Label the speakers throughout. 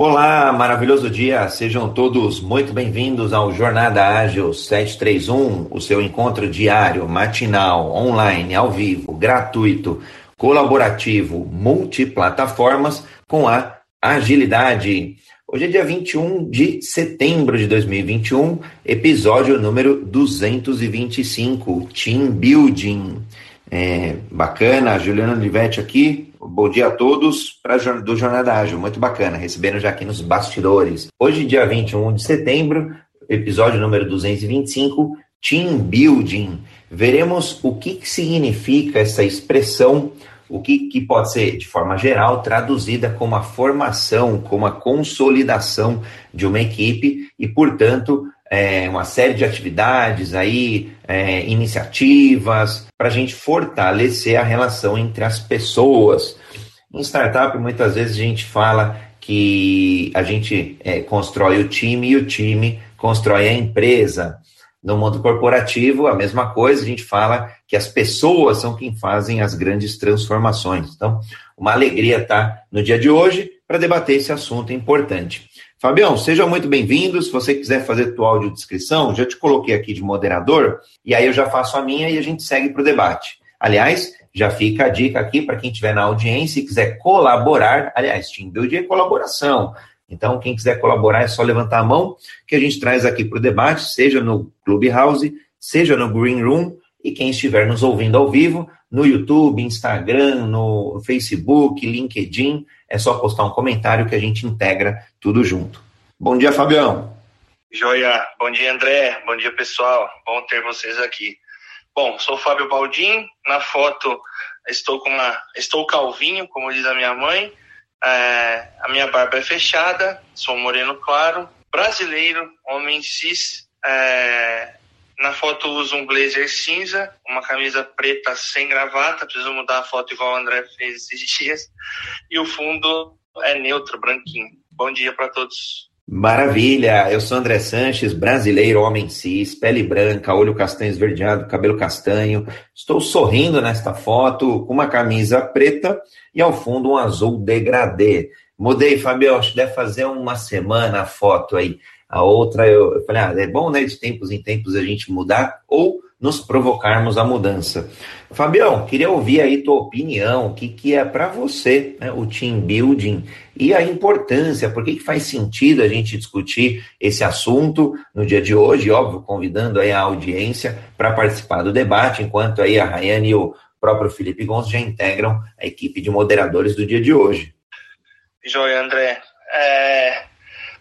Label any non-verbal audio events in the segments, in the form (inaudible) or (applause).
Speaker 1: Olá, maravilhoso dia. Sejam todos muito bem-vindos ao Jornada Ágil 731, o seu encontro diário, matinal, online, ao vivo, gratuito, colaborativo, multiplataformas com a agilidade. Hoje é dia 21 de setembro de 2021, episódio número 225, Team Building. É, bacana, Juliana Olivetti aqui, Bom dia a todos pra, do Jornada Ágil, muito bacana, recebendo já aqui nos bastidores. Hoje, dia 21 de setembro, episódio número 225, Team Building. Veremos o que, que significa essa expressão, o que, que pode ser, de forma geral, traduzida como a formação, como a consolidação de uma equipe e, portanto, é, uma série de atividades aí, é, iniciativas, para a gente fortalecer a relação entre as pessoas. Em startup, muitas vezes a gente fala que a gente é, constrói o time e o time constrói a empresa. No mundo corporativo, a mesma coisa, a gente fala que as pessoas são quem fazem as grandes transformações. Então, uma alegria estar no dia de hoje para debater esse assunto importante. Fabião, seja muito bem-vindo. Se você quiser fazer tua audiodescrição, já te coloquei aqui de moderador, e aí eu já faço a minha e a gente segue para o debate. Aliás, já fica a dica aqui para quem estiver na audiência e quiser colaborar. Aliás, Team Build é colaboração. Então, quem quiser colaborar é só levantar a mão que a gente traz aqui para o debate, seja no Clubhouse, seja no Green Room, e quem estiver nos ouvindo ao vivo, no YouTube, Instagram, no Facebook, LinkedIn, é só postar um comentário que a gente integra tudo junto. Bom dia, Fabião.
Speaker 2: Joia, bom dia, André, bom dia, pessoal. Bom ter vocês aqui. Bom, sou o Fábio Baldin. Na foto estou com uma, estou calvinho, como diz a minha mãe. É, a minha barba é fechada, sou moreno claro, brasileiro, homem cis. É, na foto uso um blazer cinza, uma camisa preta sem gravata, preciso mudar a foto igual o André fez esses (laughs) dias. E o fundo é neutro, branquinho. Bom dia para todos.
Speaker 1: Maravilha! Eu sou André Sanches, brasileiro, homem cis, pele branca, olho castanho esverdeado, cabelo castanho. Estou sorrindo nesta foto com uma camisa preta e ao fundo um azul degradê. Mudei, Fabio, acho que deve fazer uma semana a foto aí. A outra, eu, eu falei, ah, é bom, né, de tempos em tempos a gente mudar ou nos provocarmos a mudança. Fabião, queria ouvir aí tua opinião, o que, que é para você né, o team building e a importância, por que, que faz sentido a gente discutir esse assunto no dia de hoje, óbvio, convidando aí a audiência para participar do debate, enquanto aí a Rayane e o próprio Felipe Gonçalves já integram a equipe de moderadores do dia de hoje.
Speaker 2: Joia, André. É,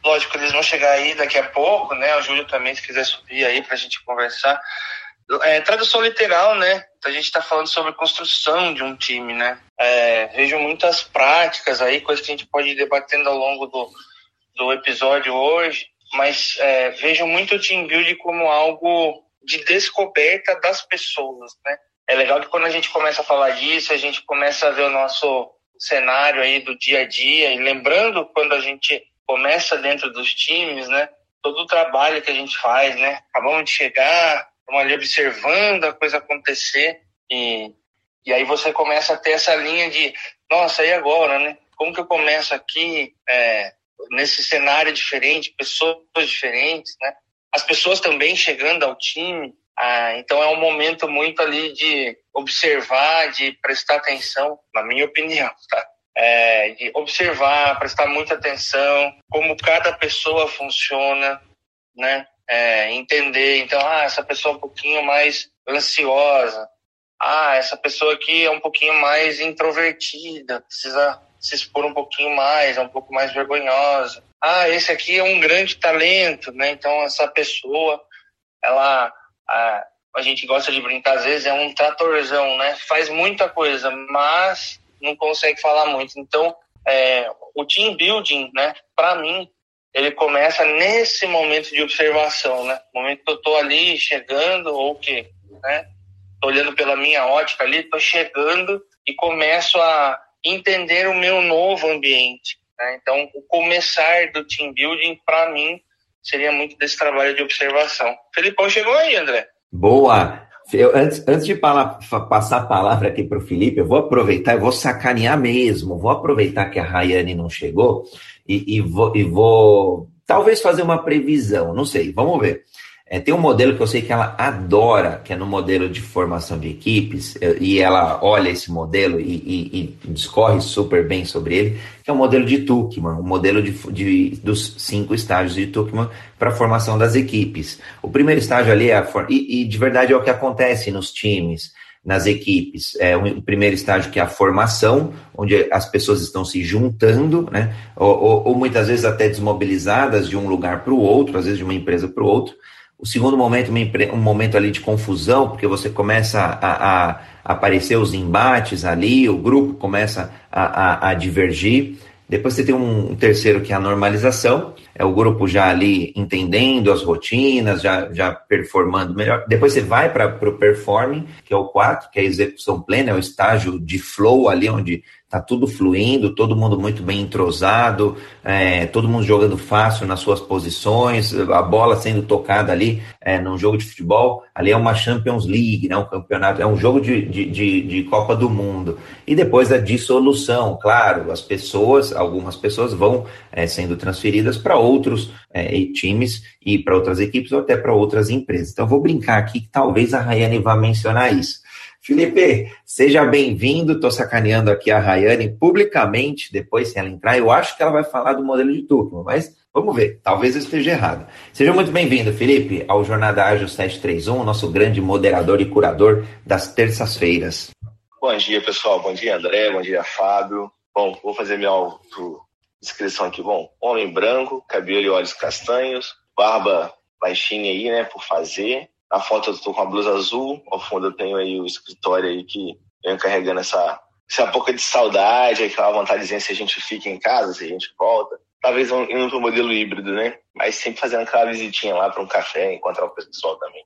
Speaker 2: Lógico, eles vão chegar aí daqui a pouco, né? O Júlio também, se quiser subir aí para a gente conversar. É, tradução literal, né? A gente está falando sobre construção de um time, né? É, vejo muitas práticas aí, coisas que a gente pode ir debatendo ao longo do, do episódio hoje, mas é, vejo muito o team building como algo de descoberta das pessoas, né? É legal que quando a gente começa a falar disso, a gente começa a ver o nosso cenário aí do dia a dia e lembrando quando a gente começa dentro dos times, né? Todo o trabalho que a gente faz, né? Acabamos de chegar, estamos ali observando a coisa acontecer e, e aí você começa a ter essa linha de, nossa, e agora, né? Como que eu começo aqui é, nesse cenário diferente, pessoas diferentes, né? As pessoas também chegando ao time, ah, então é um momento muito ali de observar, de prestar atenção, na minha opinião, tá? É, de observar, prestar muita atenção, como cada pessoa funciona, né? É, entender, então, ah, essa pessoa é um pouquinho mais ansiosa, ah, essa pessoa aqui é um pouquinho mais introvertida, precisa se expor um pouquinho mais, é um pouco mais vergonhosa. Ah, esse aqui é um grande talento, né? Então, essa pessoa, ela, a, a gente gosta de brincar às vezes, é um tratorzão, né? Faz muita coisa, mas não consegue falar muito. Então, é, o team building, né, para mim, ele começa nesse momento de observação, né? Momento que eu estou ali chegando ou que, né, tô olhando pela minha ótica ali, tô chegando e começo a entender o meu novo ambiente. Né? Então, o começar do team building, para mim, seria muito desse trabalho de observação. Felipão chegou aí, André.
Speaker 1: Boa! Eu, antes, antes de passar a palavra aqui para o Felipe, eu vou aproveitar, eu vou sacanear mesmo, vou aproveitar que a Rayane não chegou e, e, vou, e vou talvez fazer uma previsão, não sei, vamos ver. É, tem um modelo que eu sei que ela adora, que é no modelo de formação de equipes, é, e ela olha esse modelo e, e, e discorre super bem sobre ele, que é o modelo de Tuckman, o modelo de, de, dos cinco estágios de Tuckman para a formação das equipes. O primeiro estágio ali é a, e, e de verdade é o que acontece nos times nas equipes. É o primeiro estágio que é a formação, onde as pessoas estão se juntando, né? Ou, ou, ou muitas vezes até desmobilizadas de um lugar para o outro, às vezes de uma empresa para o outro. O segundo momento, um momento ali de confusão, porque você começa a, a aparecer os embates ali, o grupo começa a, a, a divergir. Depois você tem um terceiro que é a normalização, é o grupo já ali entendendo as rotinas, já, já performando melhor. Depois você vai para o performing, que é o quatro, que é a execução plena, é o estágio de flow ali, onde Tá tudo fluindo, todo mundo muito bem entrosado, é, todo mundo jogando fácil nas suas posições, a bola sendo tocada ali é, num jogo de futebol. Ali é uma Champions League, né, um campeonato, é um jogo de, de, de, de Copa do Mundo. E depois a dissolução, claro, as pessoas, algumas pessoas vão é, sendo transferidas para outros é, times e para outras equipes ou até para outras empresas. Então, eu vou brincar aqui que talvez a Rayane vá mencionar isso. Felipe, seja bem-vindo. Estou sacaneando aqui a Rayane publicamente, depois, se ela entrar. Eu acho que ela vai falar do modelo de turno, mas vamos ver, talvez eu esteja errado. Seja muito bem-vindo, Felipe, ao Jornada Ágil 731, nosso grande moderador e curador das terças-feiras.
Speaker 3: Bom dia, pessoal. Bom dia, André. Bom dia, Fábio. Bom, vou fazer minha descrição aqui. Bom, homem branco, cabelo e olhos castanhos, barba baixinha aí, né, por fazer, na foto eu tô com a blusa azul, ao fundo eu tenho aí o escritório aí que vem carregando essa, essa pouca de saudade, aquela vontadezinha se a gente fica em casa, se a gente volta. Talvez indo para o modelo híbrido, né? Mas sempre fazendo aquela visitinha lá para um café, encontrar o pessoal também,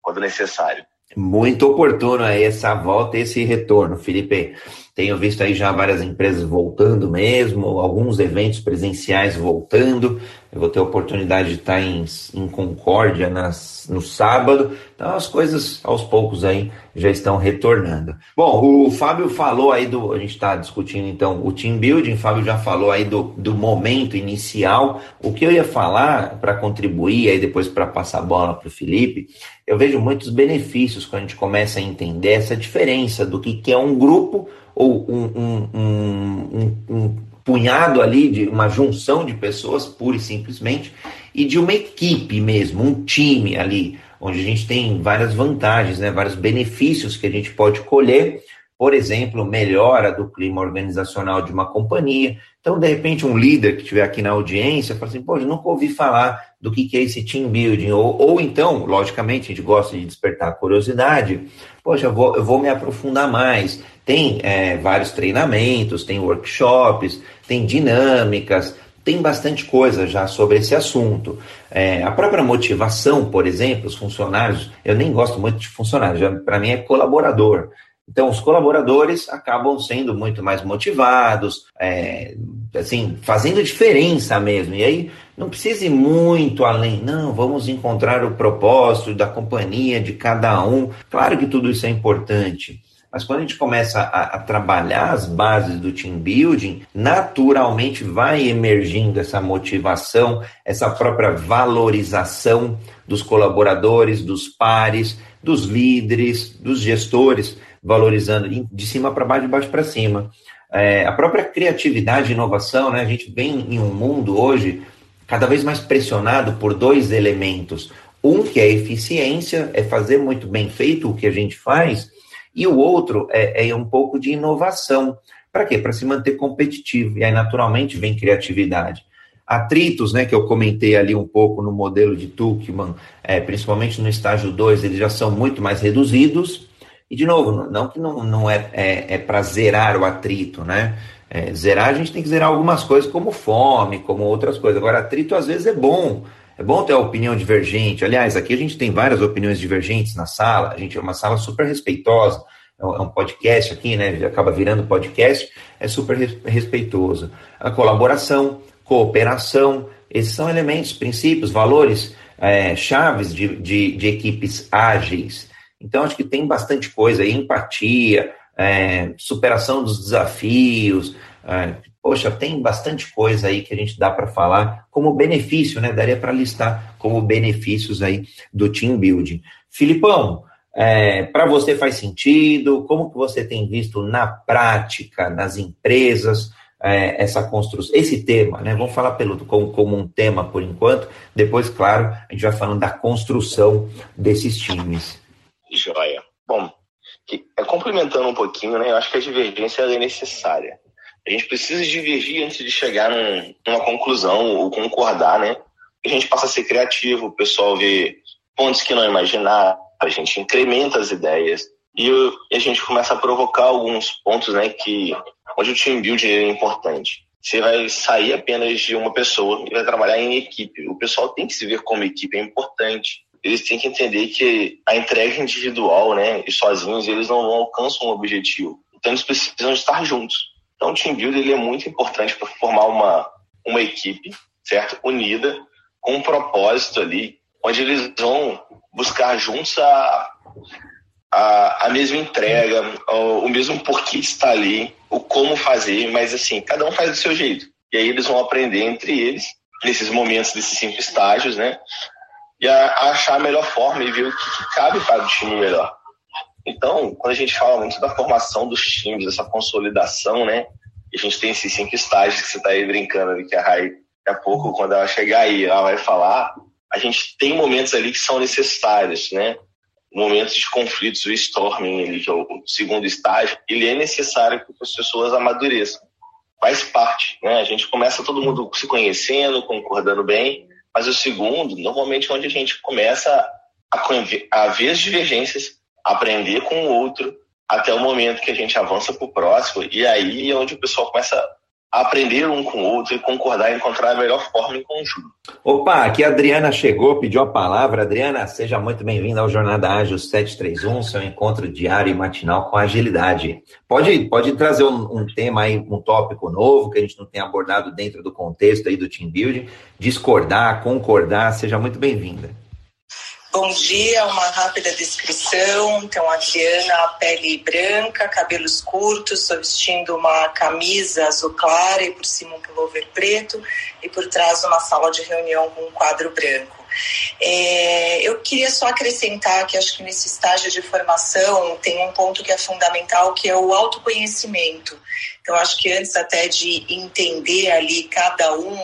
Speaker 3: quando necessário.
Speaker 1: Muito oportuno aí essa volta e esse retorno, Felipe. Tenho visto aí já várias empresas voltando mesmo, alguns eventos presenciais voltando. Eu vou ter a oportunidade de estar em, em Concórdia nas, no sábado. Então as coisas aos poucos aí já estão retornando. Bom, o Fábio falou aí do. A gente está discutindo então o team building, o Fábio já falou aí do, do momento inicial. O que eu ia falar para contribuir aí depois para passar a bola para o Felipe, eu vejo muitos benefícios quando a gente começa a entender essa diferença do que, que é um grupo ou um, um, um, um, punhado ali de uma junção de pessoas, pura e simplesmente, e de uma equipe mesmo, um time ali, onde a gente tem várias vantagens, né, vários benefícios que a gente pode colher, por exemplo, melhora do clima organizacional de uma companhia. Então, de repente, um líder que estiver aqui na audiência fala assim, eu nunca ouvi falar do que, é esse team building. Ou, ou então, logicamente, a gente gosta de despertar curiosidade, poxa, eu vou, eu vou me aprofundar mais. Tem é, vários treinamentos, tem workshops, tem dinâmicas, tem bastante coisa já sobre esse assunto. É, a própria motivação, por exemplo, os funcionários, eu nem gosto muito de funcionários, para mim é colaborador. Então, os colaboradores acabam sendo muito mais motivados, é, assim, fazendo diferença mesmo. E aí, não precisa ir muito além. Não, vamos encontrar o propósito da companhia, de cada um. Claro que tudo isso é importante. Mas quando a gente começa a, a, trabalhar as bases do team building, naturalmente vai emergindo essa motivação, essa própria valorização dos colaboradores, dos pares, dos líderes, dos gestores, valorizando de cima para baixo, de baixo para cima. É, a própria criatividade e inovação, né? A gente vem em um mundo hoje cada vez mais pressionado por dois elementos. Um que é eficiência, é fazer muito bem feito o que a gente faz, e o outro é, é um pouco de inovação. Para quê? Para se manter competitivo. E aí, naturalmente, vem criatividade. Atritos, né, que eu comentei ali um pouco no modelo de Tuchman, é, principalmente no estágio 2, eles já são muito mais reduzidos. E, de novo, não que não, não é, é, é para zerar o atrito, né? É, zerar, a gente tem que zerar algumas coisas, como fome, como outras coisas. Agora, atrito às vezes é bom. É bom ter a opinião divergente. Aliás, aqui a gente tem várias opiniões divergentes na sala. A gente é uma sala super respeitosa. É um é podcast aqui, né? Acaba virando podcast. É super respeitoso. A colaboração, cooperação, esses são elementos, princípios, valores, é, chaves de, de, de equipes ágeis. Então, acho que tem bastante coisa aí, empatia, é, superação dos desafios. É, poxa, tem bastante coisa aí que a gente dá para falar como benefício, né? Daria para listar como benefícios aí do team building. Filipão, é, para você faz sentido? Como que você tem visto na prática, nas empresas, é, essa construção, esse tema, né? Vamos falar pelo, como, como um tema por enquanto, depois, claro, a gente vai falando da construção desses times.
Speaker 3: Joia. Bom, é, complementando um pouquinho, né? Eu acho que a divergência é necessária. A gente precisa divergir antes de chegar num, numa conclusão ou concordar, né? A gente passa a ser criativo, o pessoal vê pontos que não imaginava, a gente incrementa as ideias e, a gente começa a provocar alguns pontos, né? Que onde o team building é importante. Você vai sair apenas de uma pessoa e vai trabalhar em equipe. O pessoal tem que se ver como equipe, é importante eles têm que entender que a entrega individual, né, e sozinhos, eles não alcançam um objetivo. Então, eles precisam estar juntos. Então, o team building ele é muito importante para formar uma, uma equipe, certo? Unida, com um propósito ali, onde eles vão buscar juntos a, a, a mesma entrega, o, o mesmo porquê estar ali, o como fazer, mas assim, cada um faz do seu jeito. E aí eles vão aprender entre eles, nesses momentos, desses cinco estágios, né? E a, achar a melhor forma e ver o que, que cabe para o time melhor. Então, quando a gente fala muito da formação dos times, essa consolidação, né? A gente tem esses cinco estágios que você está aí brincando ali, que a Rai, daqui a pouco, quando ela chegar aí, ela vai falar. A gente tem momentos ali que são necessários, né? Momentos de conflitos, o storming, ali, que é o segundo estágio, ele é necessário que as pessoas amadureçam. Faz parte, né? A gente começa todo mundo se conhecendo, concordando bem, mas o segundo, normalmente, é onde a gente começa a, a ver as divergências, aprender com o outro, até o momento que a gente avança para o próximo, e aí é onde o pessoal começa aprender um com o outro e concordar e encontrar a melhor forma em conjunto.
Speaker 1: Opa, aqui a Adriana chegou, pediu a palavra. Adriana, seja muito bem-vinda ao Jornada Ágil 731, seu encontro diário e matinal com agilidade. Pode, pode trazer um, um, tema aí, um tópico novo que a gente não tem abordado dentro do contexto aí do team building, discordar, concordar, seja muito bem-vinda.
Speaker 4: Bom dia, uma rápida descrição. Então, a Adriana, pele branca, cabelos curtos, vestindo uma camisa azul clara e por cima um pullover preto e por trás uma sala de reunião com um quadro branco. É, eu queria só acrescentar que acho que nesse estágio de formação tem um ponto que é fundamental, que é o autoconhecimento. Então, acho que antes até de entender ali cada um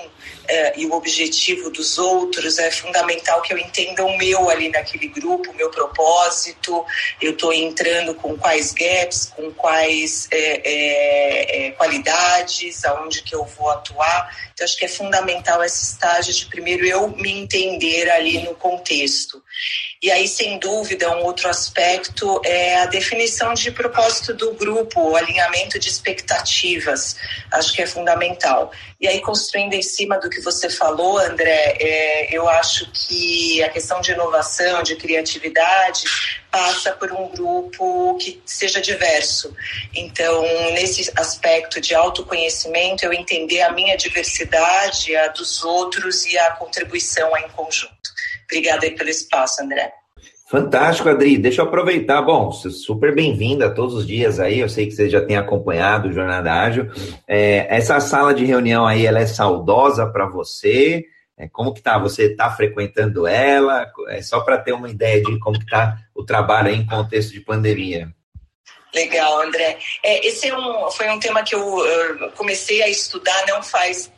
Speaker 4: é, e o objetivo dos outros, é fundamental que eu entenda o meu ali naquele grupo, o meu propósito, eu estou entrando com quais gaps, com quais é, é, qualidades, aonde que eu vou atuar. Então, acho que é fundamental esse estágio de primeiro eu me entender ali no contexto. E aí, sem dúvida, um outro aspecto é a definição de propósito do grupo, o alinhamento de expectativas. Acho que é fundamental. E aí, construindo em cima do que você falou, André, é, eu acho que a questão de inovação, de criatividade, passa por um grupo que seja diverso. Então, nesse aspecto de autoconhecimento, eu entender a minha diversidade, a dos outros e a contribuição em conjunto. Obrigada aí pelo espaço, André.
Speaker 1: Fantástico, Adri. Deixa eu aproveitar. Bom, super bem-vinda todos os dias aí. Eu sei que você já tem acompanhado o Jornada Ágil. É, essa sala de reunião aí, ela é saudosa para você? É, como que tá? Você está frequentando ela? É só para ter uma ideia de como que tá o trabalho aí em contexto de pandemia.
Speaker 4: Legal, André. É, esse é um, foi um tema que eu, eu comecei a estudar não faz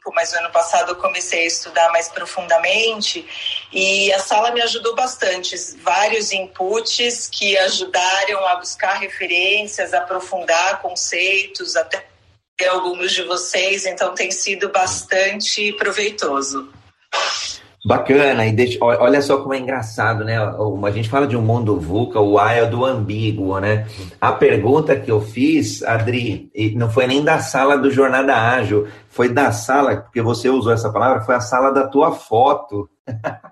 Speaker 4: tempo, mas no ano passado eu comecei a estudar mais profundamente e a sala me ajudou bastante. Vários inputs que ajudaram a buscar referências, aprofundar conceitos, até alguns de vocês, então tem sido bastante proveitoso.
Speaker 1: Bacana, e deixa, olha só como é engraçado, né? A gente fala de um mundo VUCA, o A é do ambíguo, né? A pergunta que eu fiz, Adri, não foi nem da sala do Jornada Ágil, foi da sala, porque você usou essa palavra, foi a sala da tua foto. (laughs)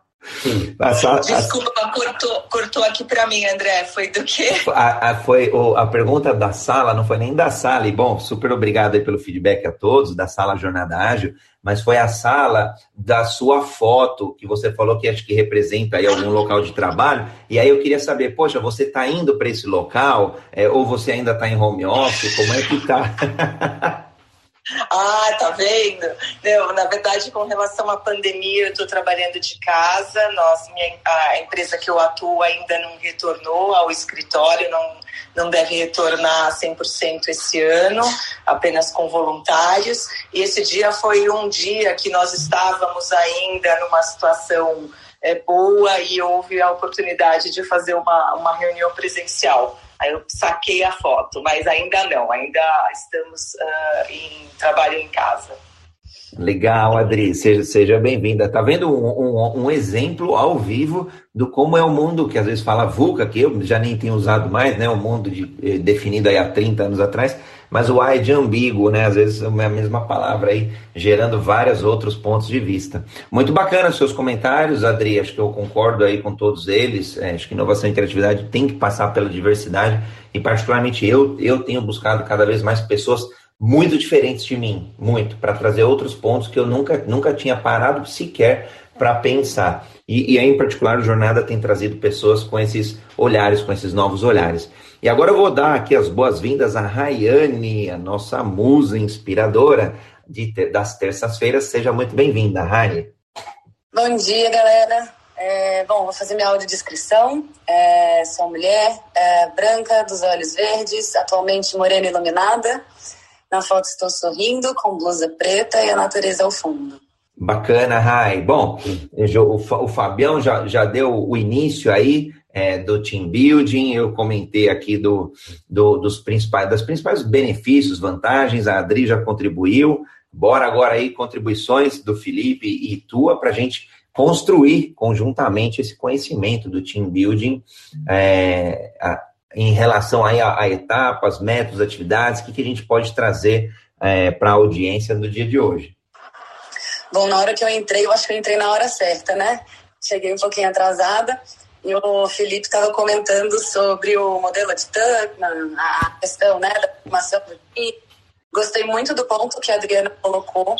Speaker 4: Sala, Desculpa, a... cortou, cortou aqui para mim, André. Foi do quê?
Speaker 1: A, a, foi o, a pergunta da sala, não foi nem da sala. E bom, super obrigado aí pelo feedback a todos da sala Jornada Ágil, mas foi a sala da sua foto que você falou que acho que representa aí algum local de trabalho. E aí eu queria saber, poxa, você está indo para esse local é, ou você ainda está em home office? Como é que tá? (laughs)
Speaker 4: Ah, tá vendo? Não, na verdade, com relação à pandemia, eu estou trabalhando de casa. Nós, minha, a empresa que eu atuo ainda não retornou ao escritório, não, não deve retornar 100% esse ano, apenas com voluntários. E esse dia foi um dia que nós estávamos ainda numa situação é, boa e houve a oportunidade de fazer uma, uma reunião presencial. Aí eu saquei a foto, mas ainda não, ainda estamos uh, em trabalho em casa.
Speaker 1: Legal, Adri, seja, seja bem-vinda. Tá vendo um, um, um, exemplo ao vivo do como é o mundo que às vezes fala VUCA, que eu já nem tenho usado mais, né? O mundo de, eh, definido aí há 30 anos atrás, mas o A é ambíguo, né? Às vezes é a mesma palavra aí, gerando vários outros pontos de vista. Muito bacana os seus comentários, Adri, acho que eu concordo aí com todos eles. É, acho que inovação e criatividade tem que passar pela diversidade e particularmente eu, eu tenho buscado cada vez mais pessoas muito diferentes de mim, muito, para trazer outros pontos que eu nunca, nunca tinha parado sequer para pensar. E, e aí, em particular, o Jornada tem trazido pessoas com esses olhares, com esses novos olhares. E agora eu vou dar aqui as boas-vindas a Rayane, a nossa musa inspiradora de, das terças-feiras. Seja muito bem-vinda, Ray.
Speaker 5: Bom dia, galera. É, bom, vou fazer minha audiodescrição. É, sou mulher, é, branca, dos olhos verdes, atualmente morena iluminada. Na foto estou sorrindo, com blusa preta e a natureza ao fundo.
Speaker 1: Bacana, Rai. Bom, o Fabião já, já deu o início aí é, do team building, eu comentei aqui do, do, dos principais, das principais benefícios, vantagens, a Adri já contribuiu, bora agora aí contribuições do Felipe e tua para a gente construir conjuntamente esse conhecimento do team building é, a, em relação aí a, a, etapas, métodos, atividades, o que, que a gente pode trazer é, para a audiência no dia de hoje.
Speaker 5: Bom, na hora que eu entrei, eu acho que eu entrei na hora certa, né? Cheguei um pouquinho atrasada, e o Felipe estava comentando sobre o modelo de Tuckman, a questão né, da formação do Gostei muito do ponto que a Adriana colocou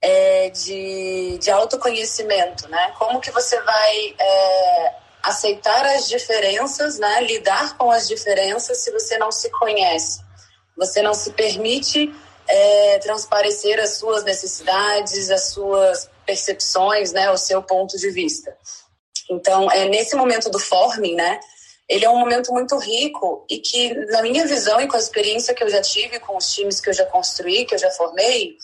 Speaker 5: é, de, de autoconhecimento, né? Como que você vai é, aceitar as diferenças, né? Lidar com as diferenças se você não se conhece. Você não se permite é, transparecer as suas necessidades, as suas percepções, né? O seu ponto de vista. Então, é nesse momento do forming, né? Ele é um momento muito rico e que, na minha visão e com a experiência que eu já tive com os times que eu já construí, que eu já formei,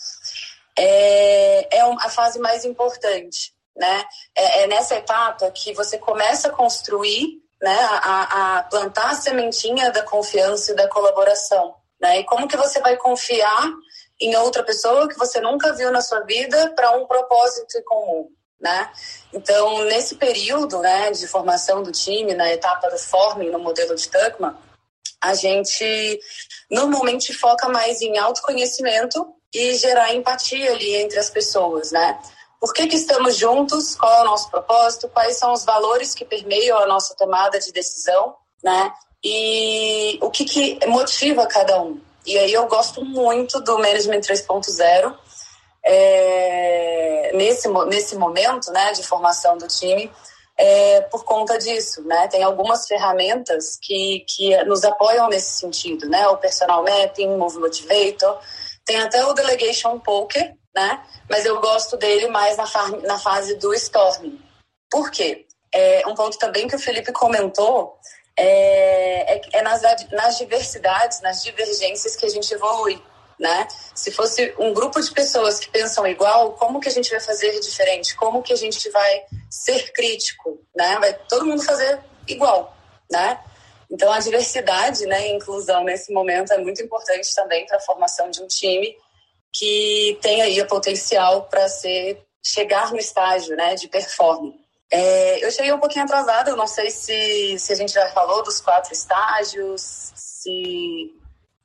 Speaker 5: é, é a fase mais importante, né? É, é nessa etapa que você começa a construir, né? A, a plantar a sementinha da confiança e da colaboração, né? E como que você vai confiar em outra pessoa que você nunca viu na sua vida para um propósito comum? né? Então, nesse período né, de formação do time, na etapa do forming, no modelo de Tuckman, a gente normalmente foca mais em autoconhecimento e gerar empatia ali entre as pessoas, né? Por que, que estamos juntos? Qual é o nosso propósito? Quais são os valores que permeiam a nossa tomada de decisão, né? E o que, que motiva cada um? E aí eu gosto muito do Management 3.0, é, nesse, nesse momento né, de formação do time é, por conta disso. Né? Tem algumas ferramentas que, que nos apoiam nesse sentido, né? o Personal Mapping, o Move Motivator, tem até o Delegation Poker, né? mas eu gosto dele mais na, na fase do Storming. Por quê? É, um ponto também que o Felipe comentou é, é, é nas, nas diversidades, nas divergências que a gente evolui né? Se fosse um grupo de pessoas que pensam igual, como que a gente vai fazer diferente? Como que a gente vai ser crítico, né? Vai todo mundo fazer igual, né? Então a diversidade, né, e inclusão nesse momento é muito importante também para a formação de um time que tem aí o potencial para ser chegar no estágio, né, de performance. É, eu cheguei um pouquinho atrasada, eu não sei se, se a gente já falou dos quatro estágios, se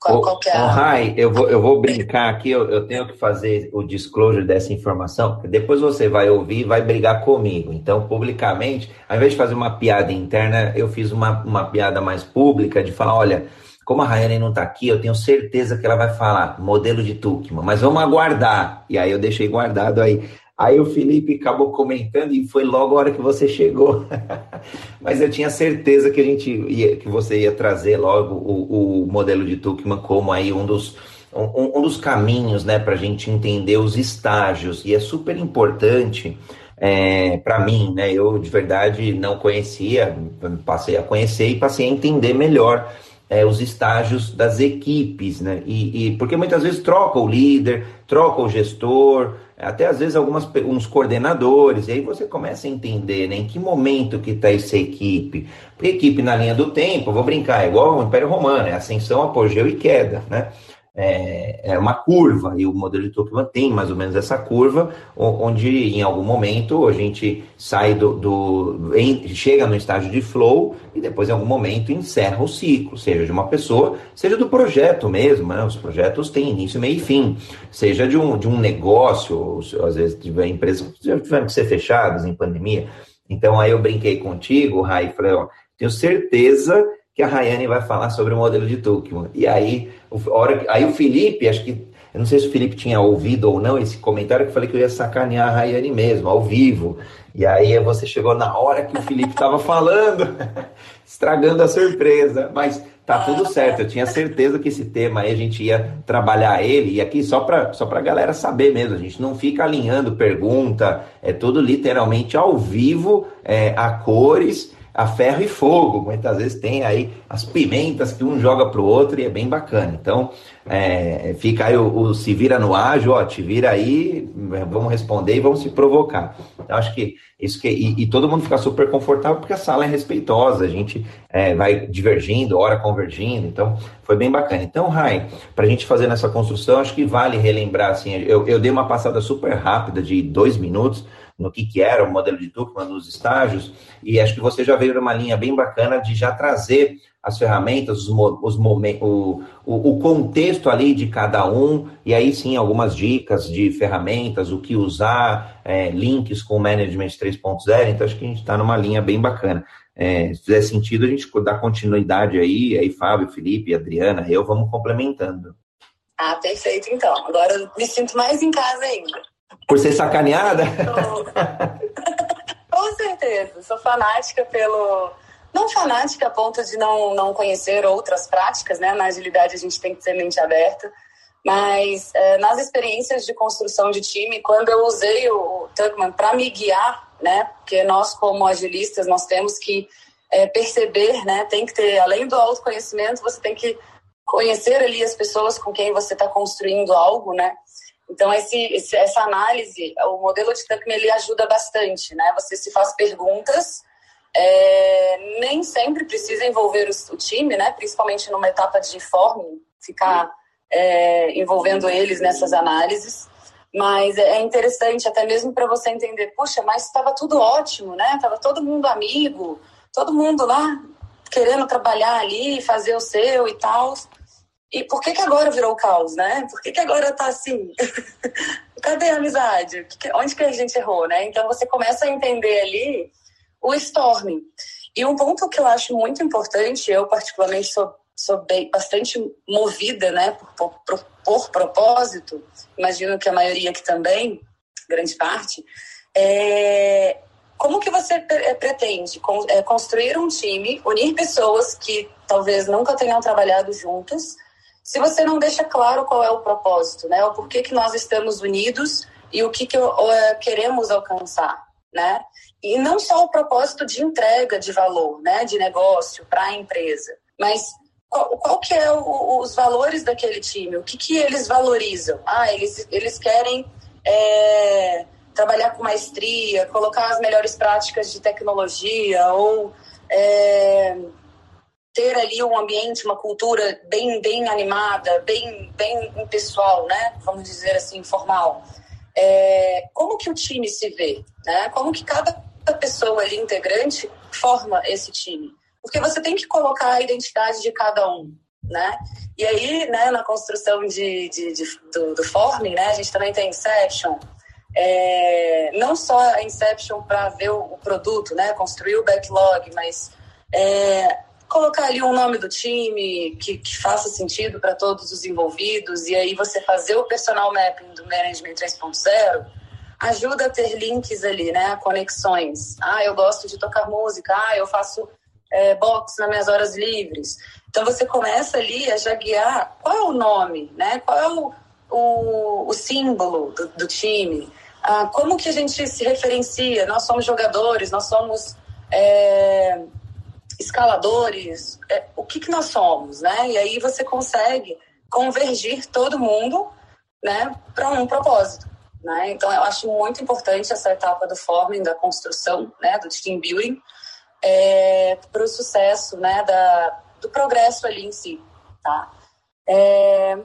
Speaker 5: Qual, qual que é a...
Speaker 1: Rai, eu vou, eu vou brincar aqui, eu, eu, tenho que fazer o disclosure dessa informação, depois você vai ouvir e vai brigar comigo. Então, publicamente, ao invés de fazer uma piada interna, eu fiz uma, uma piada mais pública de falar, olha, como a Rayane não está aqui, eu tenho certeza que ela vai falar modelo de Tuckman, mas vamos aguardar. E aí eu deixei guardado aí. Aí o Felipe acabou comentando e foi logo a hora que você chegou. (laughs) Mas eu tinha certeza que a gente ia, que você ia trazer logo o, o modelo de Tuckman como aí um dos, um, um dos caminhos né, para a gente entender os estágios. E é super importante é, para mim, né? Eu de verdade não conhecia, passei a conhecer e passei a entender melhor é, os estágios das equipes, né? E, e, porque muitas vezes troca o líder, troca o gestor, até às vezes algumas uns coordenadores, e aí você começa a entender né, em que momento que está essa equipe. Porque equipe na linha do tempo, vou brincar, é igual o Império Romano, é ascensão, apogeu e queda, né? É, é uma curva, e o modelo de Tuckman tem mais ou menos essa curva, onde em algum momento a gente sai do, do em, chega no estágio de flow e depois em algum momento encerra o ciclo, seja de uma pessoa, seja do projeto mesmo, né? os projetos têm início, meio e fim, seja de um, de um negócio, às vezes tiver empresas que tiveram que ser fechadas em pandemia, então aí eu brinquei contigo, Rai, falei, ó, tenho certeza que a Rayane vai falar sobre o modelo de Tuckman. E aí, hora, aí o Felipe, acho que, eu não sei se o Felipe tinha ouvido ou não esse comentário, que eu falei que eu ia sacanear a Rayane mesmo, ao vivo. E aí você chegou na hora que o Felipe estava falando, (laughs) estragando a surpresa. Mas tá tudo certo, eu tinha certeza que esse tema aí a gente ia trabalhar ele, e aqui só para só a galera saber mesmo, a gente não fica alinhando pergunta, é tudo literalmente ao vivo, é, a cores, a ferro e fogo. Muitas vezes tem aí as pimentas que um joga para o outro e é bem bacana. Então, é, fica aí o, o, se vira no ágil, ó, te vira aí, vamos responder e vamos se provocar. Então, acho que isso que. E, e, todo mundo fica super confortável porque a sala é respeitosa, a gente é, vai divergindo, hora convergindo, então foi bem bacana. Então, Rai, para a gente fazer nessa construção, acho que vale relembrar assim, eu, eu dei uma passada super rápida de dois minutos no que, que era o modelo de Tuckman nos estágios, e acho que você já veio numa linha bem bacana de já trazer as ferramentas, os, os momentos, o, o, o, contexto ali de cada um, e aí sim algumas dicas de ferramentas, o que usar, é, links com o Management 3.0, então acho que a gente está numa linha bem bacana. É, se fizer sentido, a gente dá continuidade aí, aí Fábio, Felipe, Adriana, eu vamos complementando.
Speaker 5: Ah, perfeito, então. Agora eu me sinto mais em casa ainda.
Speaker 1: Por ser sacaneada?
Speaker 5: Com certeza. Sou fanática pelo. Não fanática a ponto de não, não conhecer outras práticas, né? Na agilidade a gente tem que ter mente aberta. Mas é, nas experiências de construção de time, quando eu usei o Tuckman para me guiar, né? Porque nós, como agilistas, nós temos que é, perceber, né? Tem que ter, além do autoconhecimento, você tem que conhecer ali as pessoas com quem você está construindo algo, né? Então, esse, esse, essa análise, o modelo de Tuckman, ele ajuda bastante, né? Você se faz perguntas, é, nem sempre precisa envolver o, o, time, né? Principalmente numa etapa de form, ficar é, envolvendo eles nessas análises. Mas é interessante até mesmo para você entender, puxa, mas estava tudo ótimo, né? Tava todo mundo amigo, todo mundo lá querendo trabalhar ali, fazer o seu e tal. E por que, que agora virou caos, né? Por que, que agora tá assim? (laughs) Cadê a amizade? Onde que a gente errou, né? Então você começa a entender ali o storming. E um ponto que eu acho muito importante, eu particularmente sou, sou bem, bastante movida, né, por, por, por, propósito, imagino que a maioria aqui também, grande parte, é como que você pretende é, construir um time, unir pessoas que talvez nunca tenham trabalhado juntas, se você não deixa claro qual é o propósito, né? O porquê que nós estamos unidos e o que, que uh, queremos alcançar, né? E não só o propósito de entrega de valor, né? De negócio para a empresa, mas qual, qual que é o, os valores daquele time? O que, que eles valorizam? Ah, eles, eles querem é, trabalhar com maestria, colocar as melhores práticas de tecnologia ou... É, ter ali um ambiente, uma cultura bem, bem animada, bem, bem pessoal, né? Vamos dizer assim, informal. É, como que o time se vê, né? Como que cada pessoa ali integrante forma esse time? Porque você tem que colocar a identidade de cada um, né? E aí, né, na construção de, de, de do, do forming, né, a gente também tem Inception, é, não só a Inception para ver o, o, produto, né, construir o backlog, mas é, colocar ali um nome do time que, que faça sentido para todos os envolvidos e aí você fazer o personal mapping do Management 3.0 ajuda a ter links ali, né, conexões. Ah, eu gosto de tocar música, ah, eu faço é, box nas minhas horas livres. Então você começa ali a já guiar qual é o nome, né, qual é o, o, o símbolo do, do time, ah, como que a gente se referencia? Nós somos jogadores, nós somos é, escaladores, é, o que, que nós somos, né? E aí você consegue convergir todo mundo, né, para um propósito, né? Então eu acho muito importante essa etapa do forming, da construção, né, do team building, é, para o sucesso, né, da, do progresso ali em si, tá? É,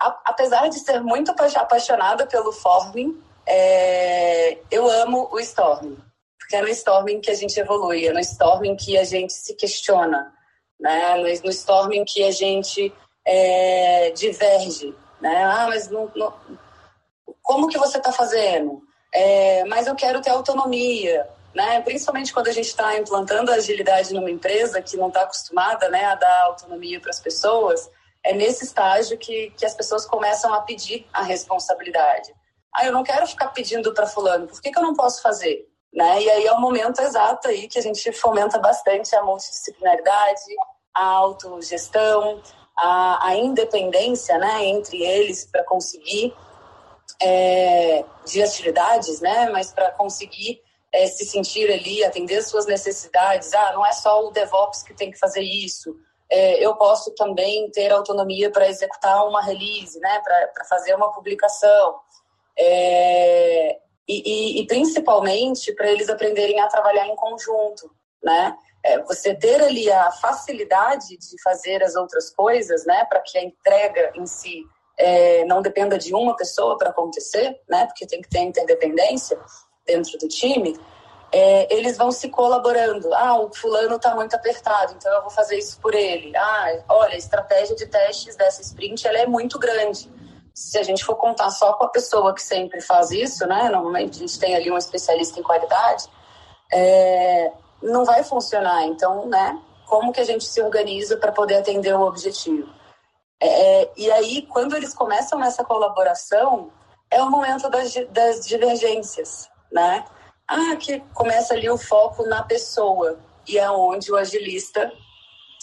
Speaker 5: a, apesar de ser muito apaixonada pelo forming, é, eu amo o Storming, porque é no Storming que a gente evolui, é no Storming que a gente se questiona, né? no, no Storming que a gente é, diverge. Né? Ah, mas não, não, como que você está fazendo? É, mas eu quero ter autonomia, né? Principalmente quando a gente está implantando agilidade numa empresa que não está acostumada, né, a dar autonomia para as pessoas. É nesse estágio que, que as pessoas começam a pedir a responsabilidade. Ah, eu não quero ficar pedindo para fulano, por que, que eu não posso fazer? Né? E aí é o momento exato aí que a gente fomenta bastante a multidisciplinaridade, a autogestão, a, a independência né, entre eles para conseguir é, de atividades, né, mas para conseguir é, se sentir ali, atender as suas necessidades. Ah, não é só o DevOps que tem que fazer isso. É, eu posso também ter autonomia para executar uma release, né, para fazer uma publicação. É, e, e, e, principalmente para eles aprenderem a trabalhar em conjunto, né? É, você ter ali a facilidade de fazer as outras coisas, né? Para que a entrega em si é, não dependa de uma pessoa para acontecer, né? Porque tem que ter interdependência dentro do time. É, eles vão se colaborando. Ah, o fulano está muito apertado, então eu vou fazer isso por ele. Ah, olha, a estratégia de testes dessa sprint ela é muito grande se a gente for contar só com a pessoa que sempre faz isso, né? Normalmente a gente tem ali um especialista em qualidade, é, não vai funcionar. Então, né? Como que a gente se organiza para poder atender o objetivo? É, e aí, quando eles começam nessa colaboração, é o momento das, das divergências, né? Ah, que começa ali o foco na pessoa e é onde o agilista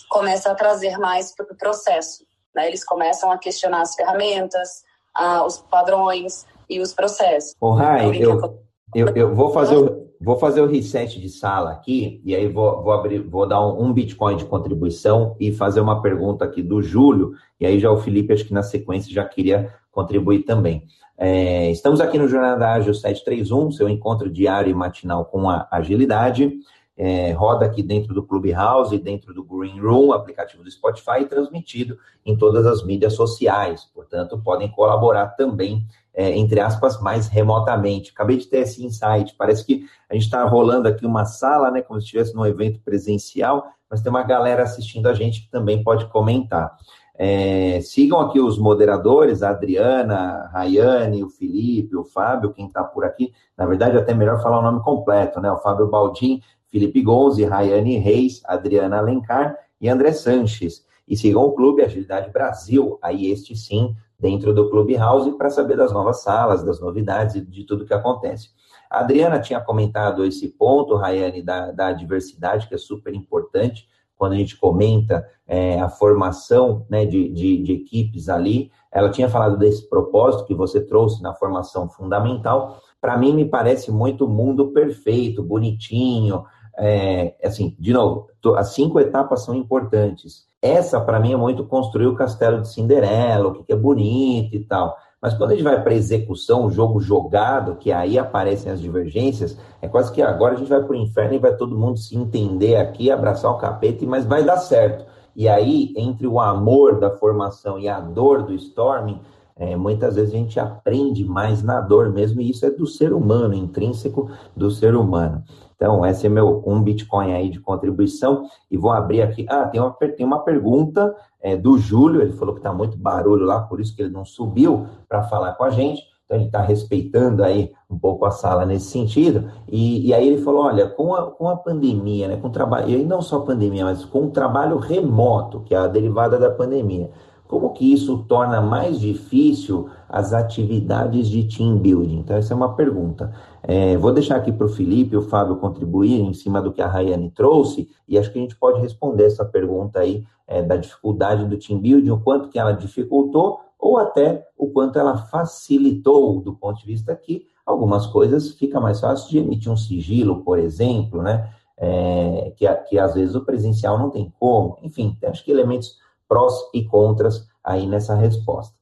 Speaker 5: começa a trazer mais para o processo. Né? Eles começam a questionar as ferramentas, a, os padrões e os processos.
Speaker 1: O Rai, eu, eu, eu, vou fazer o, vou fazer o reset de sala aqui e aí vou, vou abrir, vou dar um, um, Bitcoin de contribuição e fazer uma pergunta aqui do Júlio e aí já o Felipe acho que na sequência já queria contribuir também. É, estamos aqui no Jornada Ágil 731, seu encontro diário e matinal com a agilidade é, roda aqui dentro do Clubhouse, dentro do Green Room, aplicativo do Spotify, transmitido em todas as mídias sociais. Portanto, podem colaborar também, é, entre aspas, mais remotamente. Acabei de ter esse insight. Parece que a gente está rolando aqui uma sala, né, como se estivesse num evento presencial, mas tem uma galera assistindo a gente que também pode comentar. É, sigam aqui os moderadores, a Adriana, a Rayane, o Felipe, o Fábio, quem está por aqui. Na verdade, até melhor falar o nome completo, né? O Fábio Baldin Felipe Gonzi, Rayane Reis, Adriana Alencar e André Sanches. E sigam o Clube Agilidade Brasil, aí este sim, dentro do Clube House, para saber das novas salas, das novidades e de tudo que acontece. A Adriana tinha comentado esse ponto, Rayane, da, da diversidade, que é super importante quando a gente comenta é, a formação né, de, de, de equipes ali. Ela tinha falado desse propósito que você trouxe na formação fundamental. Para mim, me parece muito mundo perfeito, bonitinho, é, assim, de novo, as cinco etapas são importantes. Essa, para mim, é muito construir o castelo de Cinderela, o que é bonito e tal. Mas quando a gente vai para execução, o jogo jogado, que aí aparecem as divergências, é quase que agora a gente vai para o inferno e vai todo mundo se entender aqui, abraçar o capeta, mas vai dar certo. E aí, entre o amor da formação e a dor do storming, é, muitas vezes a gente aprende mais na dor mesmo, e isso é do ser humano, intrínseco do ser humano. Então, esse é meu um Bitcoin aí de contribuição. E vou abrir aqui. Ah, tem uma, tem uma pergunta é, do Júlio, ele falou que está muito barulho lá, por isso que ele não subiu para falar com a gente. Então, ele está respeitando aí um pouco a sala nesse sentido. E, e aí ele falou, olha, com a, com a pandemia, né, com o trabalho, e não só a pandemia, mas com o trabalho remoto, que é a derivada da pandemia, como que isso torna mais difícil as atividades de team building? Então, essa é uma pergunta. É, vou deixar aqui para o Felipe e o Fábio contribuir em cima do que a Rayane trouxe, e acho que a gente pode responder essa pergunta aí é, da dificuldade do team building, o quanto que ela dificultou ou até o quanto ela facilitou do ponto de vista que algumas coisas fica mais fácil de emitir um sigilo, por exemplo, né? É, que, que às vezes o presencial não tem como. Enfim, acho que elementos prós e contras aí nessa resposta.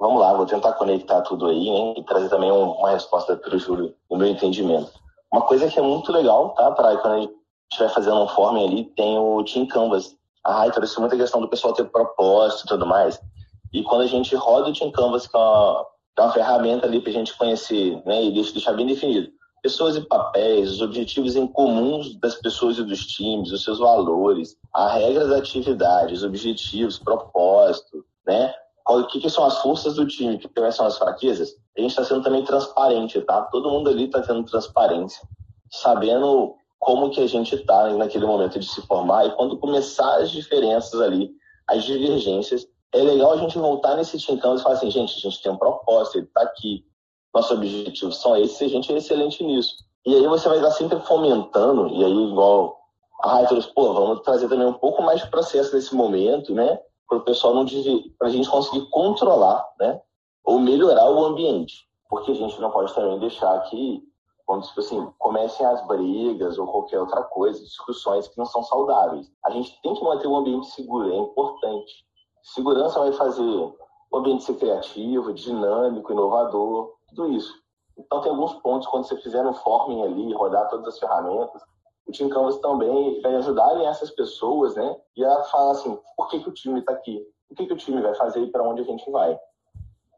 Speaker 3: Vamos lá, vou tentar conectar tudo aí né, e trazer também uma resposta para o Júlio, no meu entendimento. Uma coisa que é muito legal, tá, para quando a gente estiver fazendo um form ali, tem o Team Canvas. Ah, então isso é muita questão do pessoal ter propósito e tudo mais. E quando a gente roda o Team Canvas, que é uma, é uma ferramenta ali para a gente conhecer né, e deixar bem definido pessoas e papéis, os objetivos em comuns das pessoas e dos times, os seus valores, a regra da atividade, os objetivos, propósito, né? O que, que são as forças do time, o que são as fraquezas? A gente está sendo também transparente, tá? Todo mundo ali está tendo transparência, sabendo como que a gente está naquele momento de se formar e quando começar as diferenças ali, as divergências, é legal a gente voltar nesse tincão e falar assim, gente, a gente tem um propósito, ele está aqui, nossos objetivos são esses e a gente é excelente nisso. E aí você vai estar sempre fomentando, e aí igual a Raitros, pô, vamos trazer também um pouco mais de processo nesse momento, né? Para o pessoal não para a gente conseguir controlar, né? Ou melhorar o ambiente. Porque a gente não pode também deixar que, quando tipo assim, comecem as brigas ou qualquer outra coisa, discussões que não são saudáveis. A gente tem que manter o ambiente seguro, é importante. Segurança vai fazer o ambiente ser criativo, dinâmico, inovador, tudo isso. Então, tem alguns pontos, quando você fizer no forming ali, rodar todas as ferramentas, o Team Canvas também vai ajudar essas pessoas, né? E a falar assim, por que, que o time está aqui? O que, que o time vai fazer e para onde a gente vai?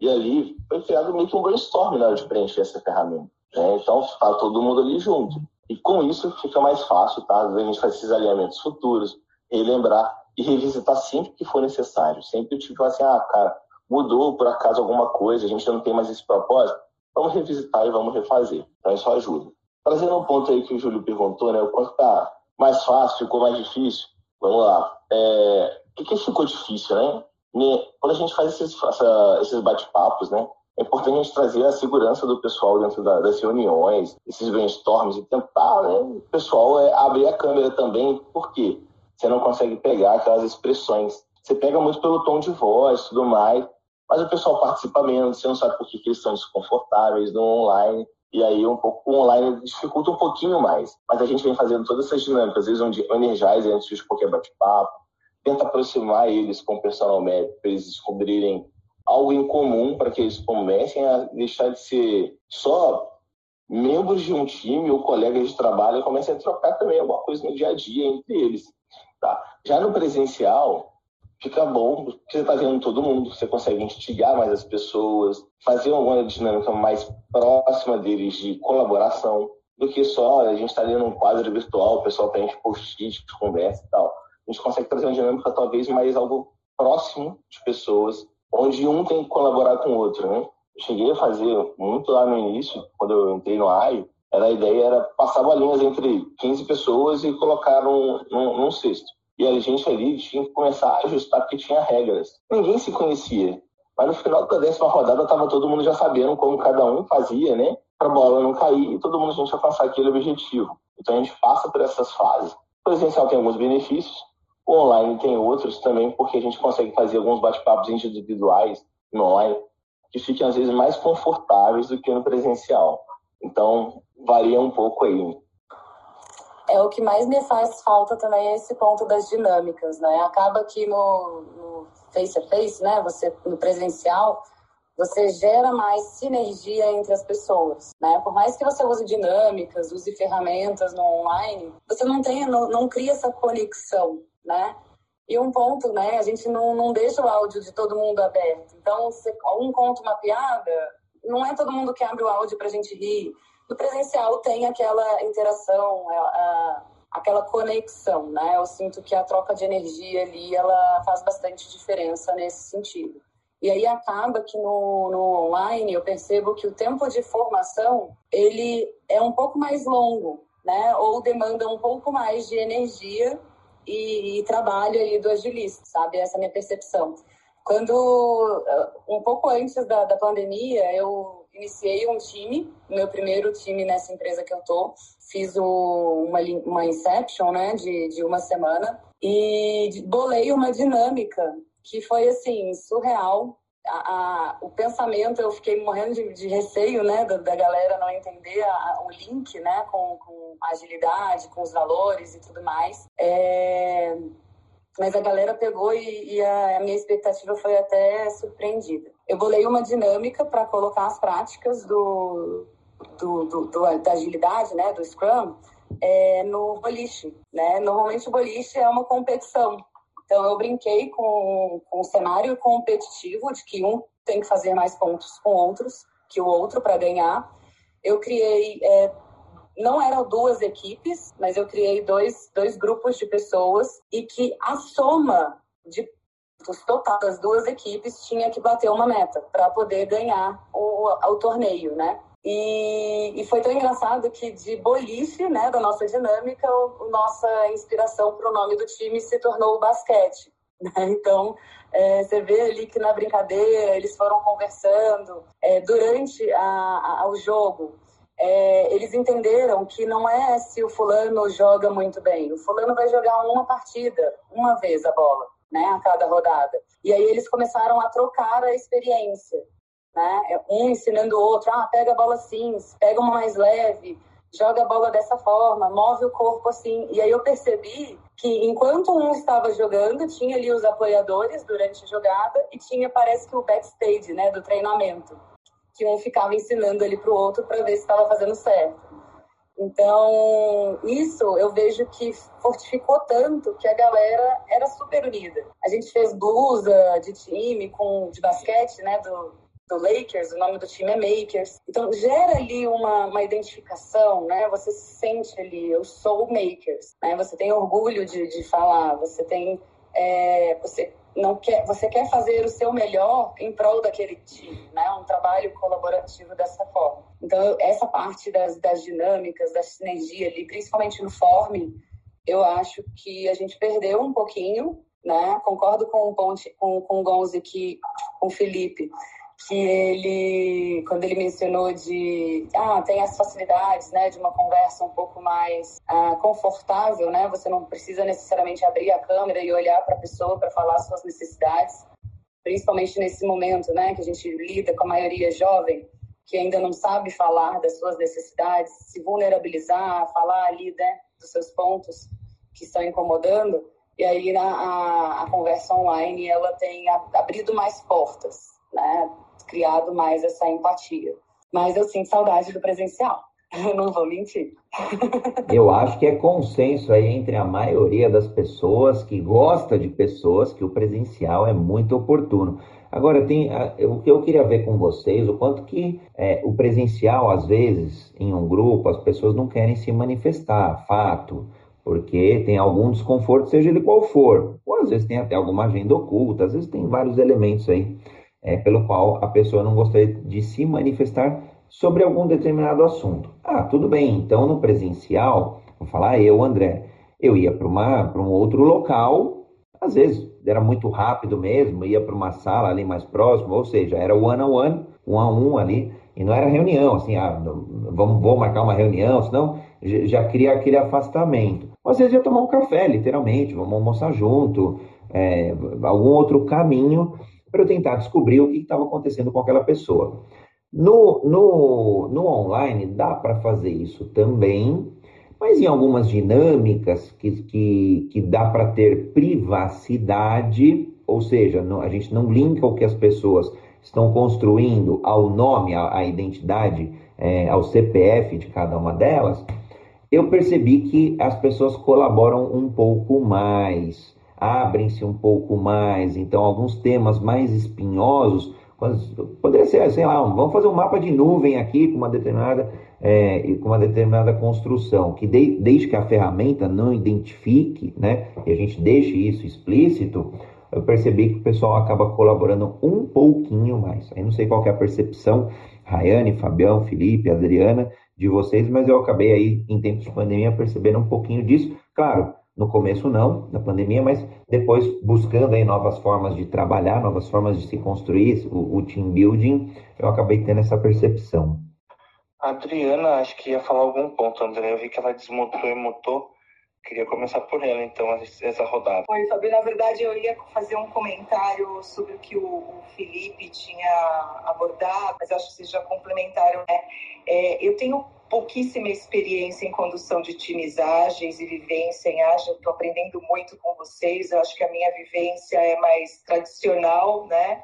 Speaker 3: E ali foi criado meio que um brainstorm na hora de preencher essa ferramenta. Né? Então, está todo mundo ali junto. E com isso fica mais fácil, tá? A gente faz esses alinhamentos futuros, relembrar e revisitar sempre que for necessário. Sempre o time fala assim, ah, cara, mudou por acaso alguma coisa, a gente não tem mais esse propósito, vamos revisitar e vamos refazer. Então isso ajuda. Trazendo um ponto aí que o Júlio perguntou, né? O quanto tá mais fácil, ficou mais difícil. Vamos lá. É, o que, que ficou difícil, né? Quando a gente faz esses, essa, esses bate-papos, né? É importante a gente trazer a segurança do pessoal dentro da, das reuniões, esses brainstorms e tentar, né? O pessoal é, abrir a câmera também, por quê? Você não consegue pegar aquelas expressões. Você pega muito pelo tom de voz tudo mais, mas o pessoal participa menos, você não sabe por que, que eles estão desconfortáveis no online. E aí um pouco o online dificulta um pouquinho mais. Mas a gente vem fazendo todas essas dinâmicas, às vezes um energize antes de qualquer bate-papo, tenta aproximar eles com o personal médico, para eles descobrirem algo em comum, para que eles comecem a deixar de ser só membros de um time ou colegas de trabalho e comecem a trocar também alguma coisa no dia a dia entre eles. Tá? Já no presencial, fica bom, você está vendo todo mundo, você consegue instigar mais as pessoas, fazer uma dinâmica mais próxima deles de colaboração, do que só a gente está ali num quadro virtual, o pessoal tem post-it, conversa e tal. A gente consegue trazer uma dinâmica talvez mais algo próximo de pessoas, onde um tem que colaborar com o outro, né? Eu cheguei a fazer muito lá no início, quando eu entrei no AI, era a ideia era passar bolinhas entre 15 pessoas e colocar num, num, num cesto. E a gente ali tinha que começar a ajustar porque tinha regras. Ninguém se conhecia. Mas no final da décima rodada estava todo mundo já sabendo como cada um fazia, né? Para a bola não cair e todo mundo a gente alcançar aquele objetivo. Então a gente passa por essas fases. O presencial tem alguns benefícios, o online tem outros também, porque a gente consegue fazer alguns bate-papos individuais no online que fiquem às vezes mais confortáveis do que no presencial. Então varia um pouco aí
Speaker 5: é o que mais me faz falta também é esse ponto das dinâmicas, né? Acaba que no, no face a face, né? Você no presencial, você gera mais sinergia entre as pessoas, né? Por mais que você use dinâmicas, use ferramentas no online, você não tem, não, não cria essa conexão, né? E um ponto, né? A gente não, não deixa o áudio de todo mundo aberto. Então, se um conta uma piada, não é todo mundo que abre o áudio para a gente rir no presencial tem aquela interação, a, aquela conexão, né? Eu sinto que a troca de energia ali, ela faz bastante diferença nesse sentido. E aí acaba que no, no online eu percebo que o tempo de formação, ele é um pouco mais longo, né? Ou demanda um pouco mais de energia e, e trabalho ali do agilista, sabe? Essa é a minha percepção. Quando, um pouco antes da, da pandemia, eu iniciei um time, meu primeiro time nessa empresa que eu tô. Fiz o, uma, uma Inception, né, de, de uma semana. E bolei uma dinâmica que foi, assim, surreal. A, a, o pensamento, eu fiquei morrendo de, de receio, né, da, da, galera não entender a, o link, né, com, com agilidade, com os valores e tudo mais. É mas a galera pegou e, e a, minha expectativa foi até surpreendida. Eu bolei uma dinâmica para colocar as práticas do, do, do, do, da agilidade, né, do Scrum, é, no boliche. Né? Normalmente o boliche é uma competição. Então eu brinquei com, com o cenário competitivo de que um tem que fazer mais pontos com outros que o outro para ganhar. Eu criei é, não eram duas equipes, mas eu criei dois, dois grupos de pessoas e que a soma de total das duas equipes tinha que bater uma meta para poder ganhar o, o torneio, né? E, e, foi tão engraçado que de boliche, né, da nossa dinâmica, o, nossa inspiração para o nome do time se tornou o basquete. (laughs) Né? Então, é, você vê ali que na brincadeira eles foram conversando é, durante a, a, o jogo é, eles entenderam que não é se o fulano joga muito bem, o fulano vai jogar uma partida, uma vez a bola, né, a cada rodada. E aí eles começaram a trocar a experiência, né, um ensinando o outro, ah, pega a bola assim, pega uma mais leve, joga a bola dessa forma, move o corpo assim. E aí eu percebi que enquanto um estava jogando, tinha ali os apoiadores durante a jogada e tinha, parece que o backstage, né, do treinamento que um ficava ensinando ali para o outro para ver se estava fazendo certo. Então, isso eu vejo que fortificou tanto que a galera era super unida. A gente fez blusa de time com de basquete, né, do, do Lakers, o nome do time é Makers. Então, gera ali uma, uma identificação, né? Você se sente ali, eu sou Makers, né? Você tem orgulho de, de falar, você tem... É, você não quer, você quer fazer o seu melhor em prol daquele time, né? Um trabalho colaborativo dessa forma. Então, essa parte das, das dinâmicas, da sinergia ali, principalmente no Form, eu acho que a gente perdeu um pouquinho, né? Concordo com o Ponte, com, com o Gonzi que com o Felipe, que ele, quando ele mencionou de, ah, tem as facilidades, né, de uma conversa um pouco mais ah, confortável, né, você não precisa necessariamente abrir a câmera e olhar para a pessoa para falar suas necessidades, principalmente nesse momento, né, que a gente lida com a maioria jovem, que ainda não sabe falar das suas necessidades, se vulnerabilizar, falar ali, né, dos seus pontos que estão incomodando, e aí a, a, a conversa online, ela tem abrido mais portas, né, criado mais essa empatia. Mas eu sinto saudade do presencial. Eu (laughs) não vou mentir. (laughs)
Speaker 1: Eu acho que é consenso aí entre a maioria das pessoas que gosta de pessoas que o presencial é muito oportuno. Agora, tem o que eu queria ver com vocês, o quanto que é, o presencial, às vezes, em um grupo, as pessoas não querem se manifestar, fato, porque tem algum desconforto, seja ele qual for. Ou às vezes tem até alguma agenda oculta, às vezes tem vários elementos aí é, pelo qual a pessoa não gostaria de se manifestar sobre algum determinado assunto. Ah, tudo bem, então no presencial, vou falar eu, André, eu ia para um outro local, às vezes era muito rápido mesmo, ia para uma sala ali mais próxima, ou seja, era one on one, um a um ali, e não era reunião, assim, ah, vamos, vou marcar uma reunião, senão já cria aquele afastamento. Às vezes ia tomar um café, literalmente, vamos almoçar junto, é, algum outro caminho para eu tentar descobrir o que estava acontecendo com aquela pessoa. No, no, no online dá para fazer isso também, mas em algumas dinâmicas que, que, que dá para ter privacidade, ou seja, a gente não linka o que as pessoas estão construindo ao nome, à, à identidade, é, ao CPF de cada uma delas, eu percebi que as pessoas colaboram um pouco mais abrem-se um pouco mais, então alguns temas mais espinhosos, poderia ser, sei lá, vamos fazer um mapa de nuvem aqui com uma determinada é, com uma determinada construção, que de, desde que a ferramenta não identifique, né, e a gente deixe isso explícito, eu percebi que o pessoal acaba colaborando um pouquinho mais. Aí não sei qual é a percepção, Rayane, Fabião, Felipe, Adriana, de vocês, mas eu acabei aí, em tempos de pandemia, percebendo um pouquinho disso. Claro, no começo não, da pandemia, mas depois buscando aí novas formas de trabalhar, novas formas de se construir, o, o team building, eu acabei tendo essa percepção.
Speaker 2: A Adriana, acho que ia falar algum ponto, André. Eu vi que ela desmutou e mutou. Queria começar por ela, então, essa rodada.
Speaker 4: Oi, Fabio. Na verdade, eu ia fazer um comentário sobre o que o Felipe tinha abordado, mas acho que vocês já complementaram, né? É, eu tenho pouquíssima experiência em condução de times ágeis e vivência em ágil. Estou aprendendo muito com vocês. Eu acho que a minha vivência é mais tradicional, né?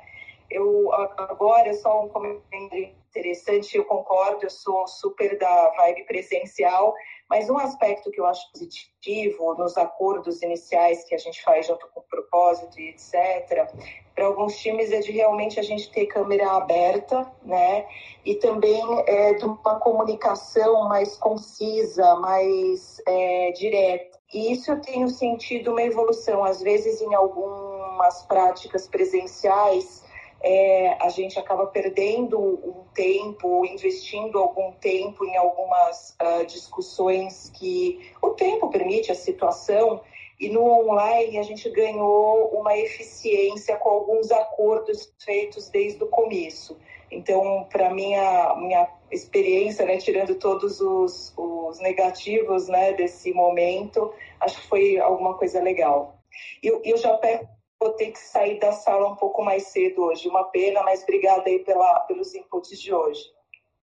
Speaker 4: Eu agora só um comentário interessante, eu concordo, eu sou super da vibe presencial, mas um aspecto que eu acho positivo nos acordos iniciais que a gente faz junto com o propósito e etc., para alguns times é de realmente a gente ter câmera aberta, né? E também é de uma comunicação mais concisa, mais é, direta. E isso eu tenho sentido uma evolução, às vezes em algumas práticas presenciais, é, a gente acaba perdendo um tempo, investindo algum tempo em algumas uh, discussões que o tempo permite, a situação, e no online a gente ganhou uma eficiência com alguns acordos feitos desde o começo. Então, para minha minha experiência, né, tirando todos os, os negativos né, desse momento, acho que foi alguma coisa legal. Eu, eu já peço vou ter que sair da sala um pouco mais cedo hoje. Uma pena, mas obrigada aí pela, pelos inputs de hoje.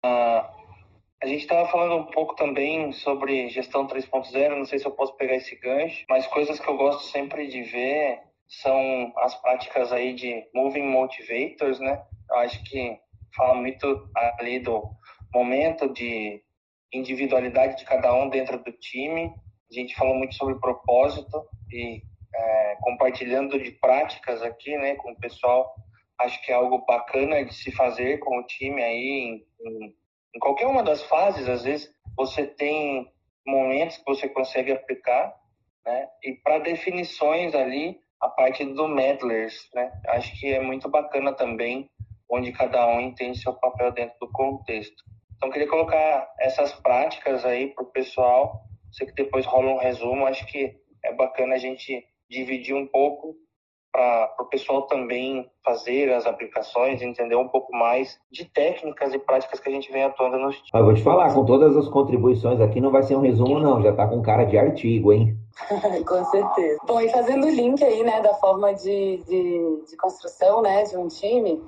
Speaker 2: Ah, a gente estava falando um pouco também sobre gestão 3.0, não sei se eu posso pegar esse gancho, mas coisas que eu gosto sempre de ver são as práticas aí de Moving Motivators, né? Eu acho que fala muito ali do momento de individualidade de cada um dentro do time. A gente falou muito sobre propósito e é, compartilhando de práticas aqui, né, com o pessoal. Acho que é algo bacana de se fazer com o time aí em, em, em qualquer uma das fases. Às vezes você tem momentos que você consegue aplicar, né? E para definições ali, a parte do medlers, né? Acho que é muito bacana também, onde cada um entende seu papel dentro do contexto. Então, queria colocar essas práticas aí para o pessoal. Sei que depois rola um resumo. Acho que é bacana a gente dividir um pouco para o pessoal também fazer as aplicações, entender um pouco mais de técnicas e práticas que a gente vem atuando nos
Speaker 1: times. Eu vou te falar, com todas as contribuições aqui não vai ser um resumo não, já está com cara de artigo, hein? (laughs)
Speaker 5: com certeza. Bom, e fazendo o link aí, né, da forma de, de, de construção, né, de um time,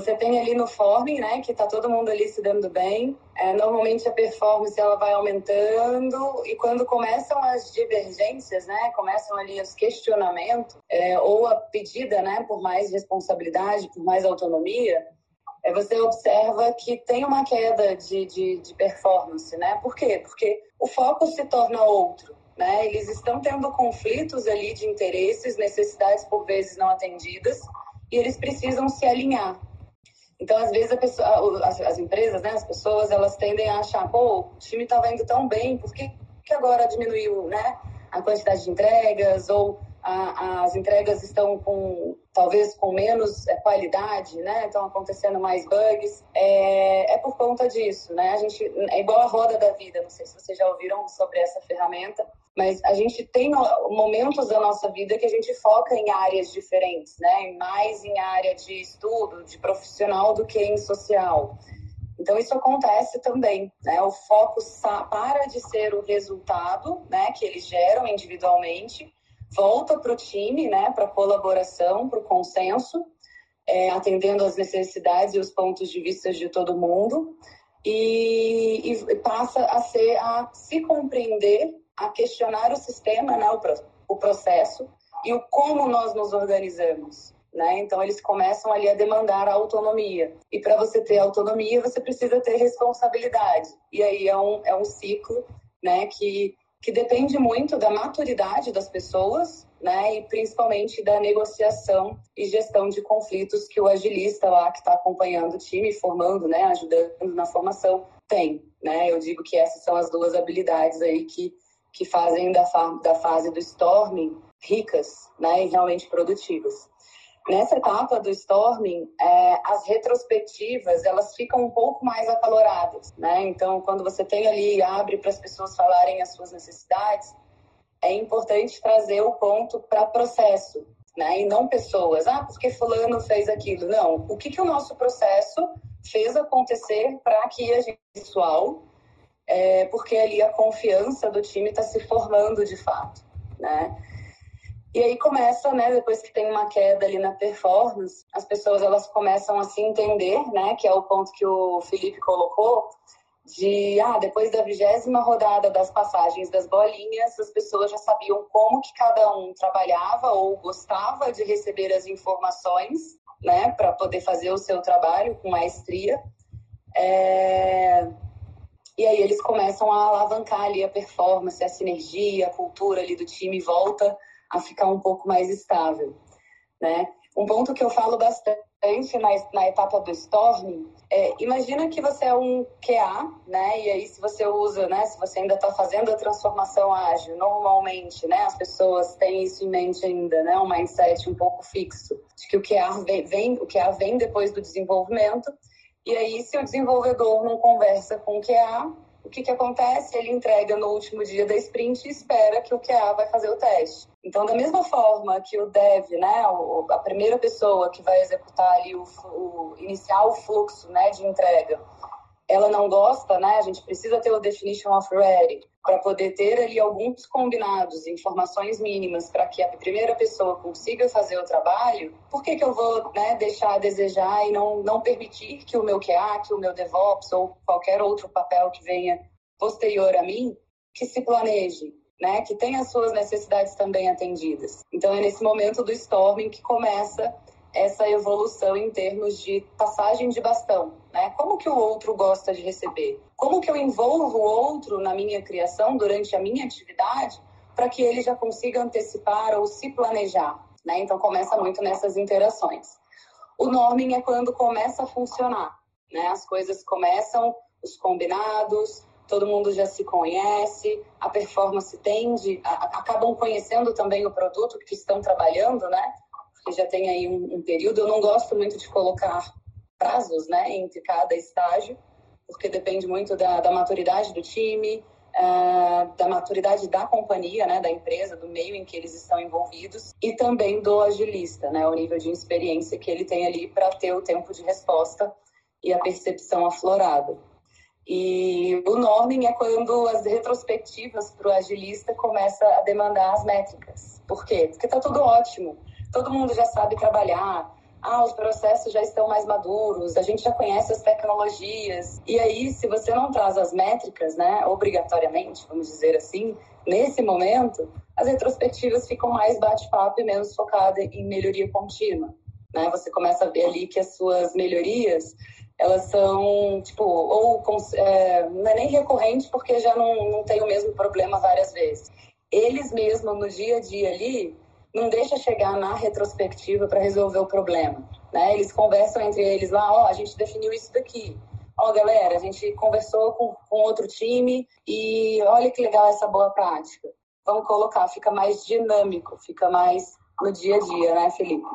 Speaker 5: você tem ali no forming, né, que está todo mundo ali se dando bem. É, normalmente a performance ela vai aumentando e quando começam as divergências, né, começam ali os questionamentos é, ou a pedida, né, por mais responsabilidade, por mais autonomia, é, você observa que tem uma queda de, de, de performance, né? Por quê? Porque o foco se torna outro. Né? Eles estão tendo conflitos ali de interesses, necessidades por vezes não atendidas, e eles precisam se alinhar. Então, às vezes, pessoa, as, as, empresas, né, as pessoas, elas tendem a achar, pô, o time estava indo tão bem, por que, que agora diminuiu né, a quantidade de entregas? Ou a, as entregas estão com talvez com menos é, qualidade, né? Estão acontecendo mais bugs. É, é, por conta disso, né? A gente é igual a roda da vida. Não sei se vocês já ouviram sobre essa ferramenta, mas a gente tem momentos da nossa vida que a gente foca em áreas diferentes, né? Mais em área de estudo, de profissional do que em social. Então isso acontece também, né? O foco para de ser o resultado, né, que eles geram individualmente volta para o time, né, para colaboração, para o consenso, é, atendendo às necessidades e os pontos de vista de todo mundo, e, e, passa a ser a se compreender, a questionar o sistema, né, o, o processo e o como nós nos organizamos. Né? Então, eles começam ali a demandar a autonomia. E para você ter autonomia, você precisa ter responsabilidade. E aí é um, é um ciclo né, que que depende muito da maturidade das pessoas, né, e principalmente da negociação e gestão de conflitos que o agilista lá que está acompanhando o time, formando, né, ajudando na formação, tem. né? Eu digo que essas são as duas habilidades aí que, que fazem da, da fase do storming ricas, né? E realmente produtivas. Nessa etapa do storming, é, as retrospectivas elas ficam um pouco mais acaloradas, né? Então, quando você tem ali abre para as pessoas falarem as suas necessidades, é importante trazer o ponto para processo, né? E não pessoas. Ah, porque fulano fez aquilo. Não. O que que o nosso processo fez acontecer para que a gente pessoal, é, porque ali a confiança do time está se formando de fato, né? E aí começa, né, depois que tem uma queda ali na performance, as pessoas elas começam a se entender, né, que é o ponto que o Felipe colocou, de, ah, depois da vigésima rodada das passagens das bolinhas, as pessoas já sabiam como que cada um trabalhava ou gostava de receber as informações, né, para poder fazer o seu trabalho com maestria. É... E aí eles começam a alavancar ali a performance, a sinergia, a cultura ali do time volta a ficar um pouco mais estável, né? Um ponto que eu falo bastante na, na etapa do storming é, imagina que você é um QA, né? E aí se você usa, né? Se você ainda está fazendo a transformação ágil, normalmente, né? As pessoas têm isso em mente ainda, né? Um mindset um pouco fixo de que o QA vem, vem o QA vem depois do desenvolvimento. E aí se o desenvolvedor não conversa com o QA, o que, que acontece? Ele entrega no último dia da sprint e espera que o QA vai fazer o teste. Então, da mesma forma que o dev, né, a primeira pessoa que vai executar ali o, o iniciar o fluxo, né, de entrega, ela não gosta, né? A gente precisa ter o definition of ready para poder ter ali alguns combinados, informações mínimas para que a primeira pessoa consiga fazer o trabalho. Por que, que eu vou né, deixar a desejar e não, não permitir que o meu QA, que o meu DevOps ou qualquer outro papel que venha posterior a mim, que se planeje, né, que tenha as suas necessidades também atendidas. Então é nesse momento do storming que começa essa evolução em termos de passagem de bastão, né? Como que o outro gosta de receber? Como que eu envolvo o outro na minha criação durante a minha atividade para que ele já consiga antecipar ou se planejar, né? Então começa muito nessas interações. O norming é quando começa a funcionar, né? As coisas começam, os combinados, todo mundo já se conhece, a performance tende, a, acabam conhecendo também o produto que estão trabalhando, né? Que já tem aí um, um, período. Eu não gosto muito de colocar prazos né, entre cada estágio, porque depende muito da, da maturidade do time, uh, da maturidade da companhia, né, da empresa, do meio em que eles estão envolvidos, e também do agilista, né, o nível de experiência que ele tem ali para ter o tempo de resposta e a percepção aflorada. E o norming é quando as retrospectivas para o agilista começa a demandar as métricas. Por quê? Porque está tudo ótimo todo mundo já sabe trabalhar, ah, os processos já estão mais maduros, a gente já conhece as tecnologias. E aí, se você não traz as métricas, né, obrigatoriamente, vamos dizer assim, nesse momento, as retrospectivas ficam mais bate-papo e menos focada em melhoria contínua. Né? Você começa a ver ali que as suas melhorias, elas são, tipo, ou é, não é nem recorrente porque já não, não tem o mesmo problema várias vezes. Eles mesmos, no dia a dia ali, não deixa chegar na retrospectiva para resolver o problema. Né? Eles conversam entre eles lá, ó, oh, a gente definiu isso daqui. Ó, oh, galera, a gente conversou com, com outro time e olha que legal essa boa prática. Vamos colocar, fica mais dinâmico, fica mais no dia a dia, né, Felipe?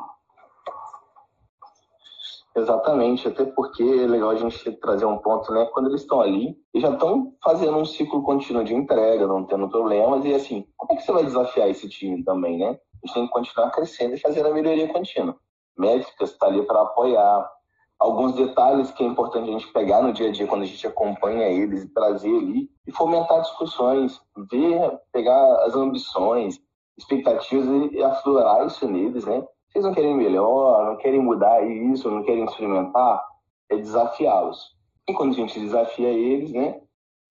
Speaker 3: Exatamente, até porque é legal a gente trazer um ponto, né? Quando eles estão ali e já estão fazendo um ciclo contínuo de entrega, não tendo problemas, e assim, como é que você vai desafiar esse time também, né? A gente tem que continuar crescendo e fazendo a melhoria contínua. Métricas está ali para apoiar. Alguns detalhes que é importante a gente pegar no dia a dia quando a gente acompanha eles e trazer ali e fomentar discussões, ver, pegar as ambições, expectativas e aflorar isso neles, né? Vocês não querem melhor, não querem mudar isso, não querem experimentar, é desafiá-los. E quando a gente desafia eles, né?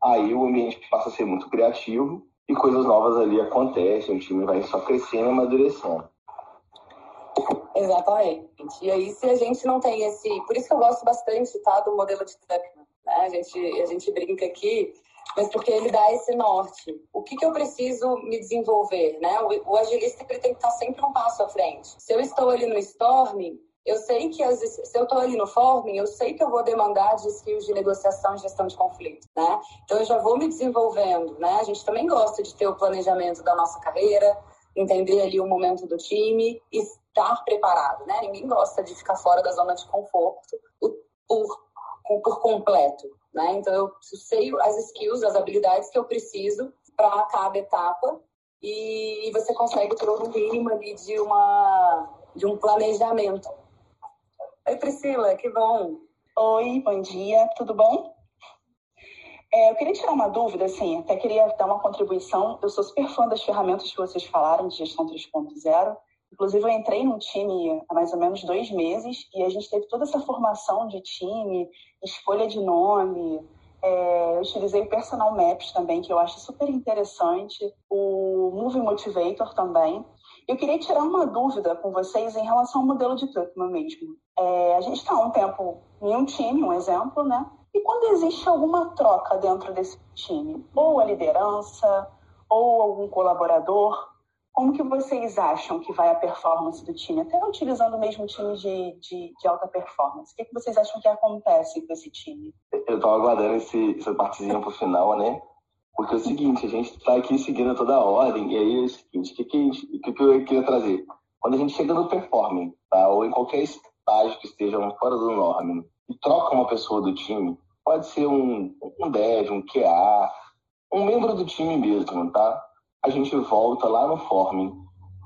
Speaker 3: Aí o ambiente passa a ser muito criativo e coisas novas ali acontecem, o time vai só crescendo e amadurecendo.
Speaker 5: Exatamente. E aí, se a gente não tem esse. Por isso que eu gosto bastante tá, do modelo de Tuckman. Né? A, gente, a gente brinca aqui, mas porque ele dá esse norte. O que, que eu preciso me desenvolver? Né? O, o agilista ele tem que estar sempre um passo à frente. Se eu estou ali no Storm, eu sei que as, se eu estou ali no forming, eu sei que eu vou demandar de skills de negociação e gestão de conflito, né? Então eu já vou me desenvolvendo, né? A gente também gosta de ter o planejamento da nossa carreira, entender ali o momento do time e estar preparado, né? Ninguém gosta de ficar fora da zona de conforto por, por completo, né? Então eu sei as skills, as habilidades que eu preciso para cada etapa e você consegue ter um mínimo ali de uma de um planejamento Oi, Priscila, que bom.
Speaker 6: Oi, bom dia, tudo bom? É, eu queria tirar uma dúvida, assim, até queria dar uma contribuição. Eu sou super fã das ferramentas que vocês falaram de gestão 3.0. Inclusive, eu entrei num time há mais ou menos dois meses e a gente teve toda essa formação de time, escolha de nome. É, eu utilizei o Personal Maps também, que eu acho super interessante. O Movie Motivator também. Eu queria tirar uma dúvida com vocês em relação ao modelo de Tuckman mesmo. É, a gente está há um tempo em um time, um exemplo, né? E quando existe alguma troca dentro desse time, ou a liderança, ou algum colaborador, como que vocês acham que vai a performance do time? Até utilizando o mesmo time de, de, de alta performance. O que, que vocês acham que acontece com esse time?
Speaker 3: Eu estava aguardando esse, essa partezinha para o final, né? Porque é o seguinte, a gente está aqui seguindo toda a ordem, e aí é o seguinte, o que, que, que, que eu queria trazer? Quando a gente chega no performing, tá? ou em qualquer estágio que esteja fora do norme, e troca uma pessoa do time, pode ser um, um dev, um QA, um membro do time mesmo, tá? A gente volta lá no forming,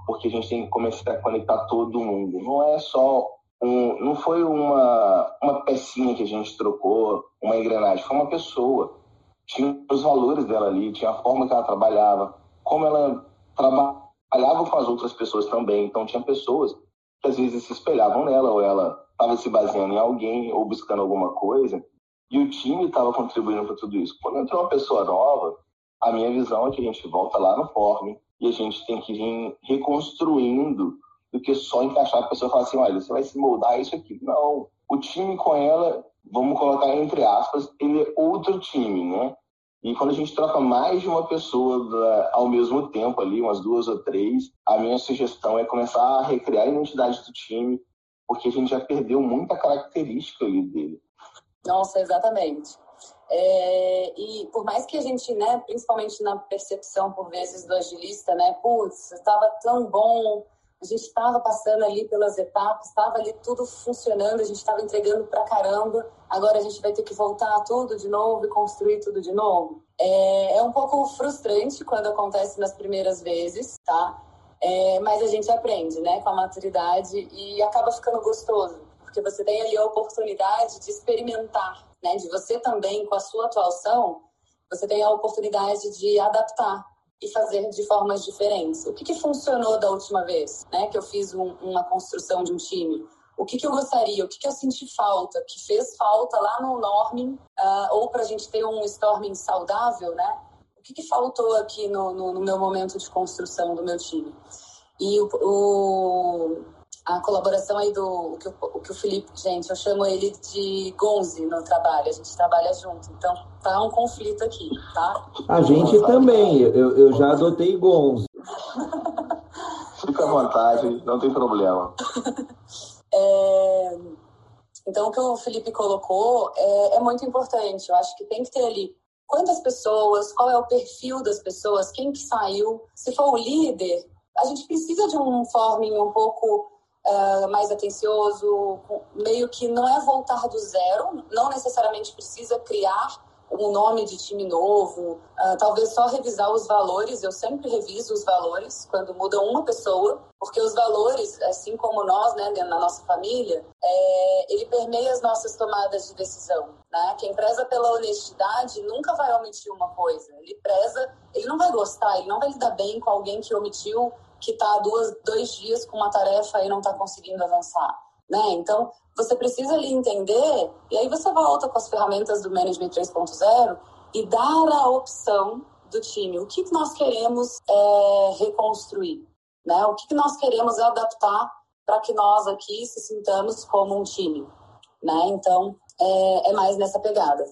Speaker 3: porque a gente tem que começar a conectar todo mundo. Não é só um, não foi uma, uma pecinha que a gente trocou, uma engrenagem, foi uma pessoa tinha os valores dela ali, tinha a forma que ela trabalhava, como ela trabalhava com as outras pessoas também. Então, tinha pessoas que às vezes se espelhavam nela, ou ela estava se baseando em alguém, ou buscando alguma coisa, e o time estava contribuindo para tudo isso. Quando entrou uma pessoa nova, a minha visão é que a gente volta lá no form e a gente tem que vir reconstruindo do que só encaixar a pessoa e falar assim, olha, você vai se moldar isso aqui. Não, o time com ela vamos colocar entre aspas, ele é outro time, né? E quando a gente troca mais de uma pessoa da, ao mesmo tempo ali, umas duas ou três, a minha sugestão é começar a recriar a identidade do time, porque a gente já perdeu muita característica ali dele.
Speaker 5: Nossa, exatamente. É, e por mais que a gente, né, principalmente na percepção por vezes do agilista, né, putz, estava tão bom, a gente estava passando ali pelas etapas, estava ali tudo funcionando, a gente estava entregando pra caramba. Agora a gente vai ter que voltar tudo de novo e construir tudo de novo. É, é um pouco frustrante quando acontece nas primeiras vezes, tá? É, mas a gente aprende, né, com a maturidade e acaba ficando gostoso, porque você tem ali a oportunidade de experimentar, né, de você também, com a sua atuação, você tem a oportunidade de adaptar e fazer de formas diferentes. O que, que funcionou da última vez, né? Que eu fiz um, uma construção de um time. O que, que eu gostaria, o que, que eu senti falta, que fez falta lá no norming, uh, ou para a gente ter um storming saudável, né? O que, que faltou aqui no, no, no, meu momento de construção do meu time? E o, o a colaboração aí do o que, o que o Felipe, gente, eu chamo ele de Gonzi no trabalho, a gente trabalha junto, então tá um conflito aqui, tá?
Speaker 1: A gente também, eu, eu já adotei Gonzi.
Speaker 3: Fica à vontade, não tem problema. (laughs)
Speaker 5: é, então, o que o Felipe colocou é, é muito importante, eu acho que tem que ter ali quantas pessoas, qual é o perfil das pessoas, quem que saiu, se for o líder, a gente precisa de um forming um pouco uh, mais atencioso, meio que não é voltar do zero, não necessariamente precisa criar um nome de time novo, uh, talvez só revisar os valores. Eu sempre reviso os valores quando muda uma pessoa, porque os valores, assim como nós, né, na nossa família, é, ele permeia as nossas tomadas de decisão. Né? Quem preza pela honestidade nunca vai omitir uma coisa. Ele preza, ele não vai gostar, ele não vai lidar bem com alguém que omitiu que está dois dias com uma tarefa e não está conseguindo avançar. Né? Então, você precisa ali entender, e aí você volta com as ferramentas do Management 3.0 e dar a opção do time. O que, que nós queremos é, reconstruir? Né? O que, que nós queremos adaptar para que nós aqui se sintamos como um time? Né? Então, é, é mais nessa pegada.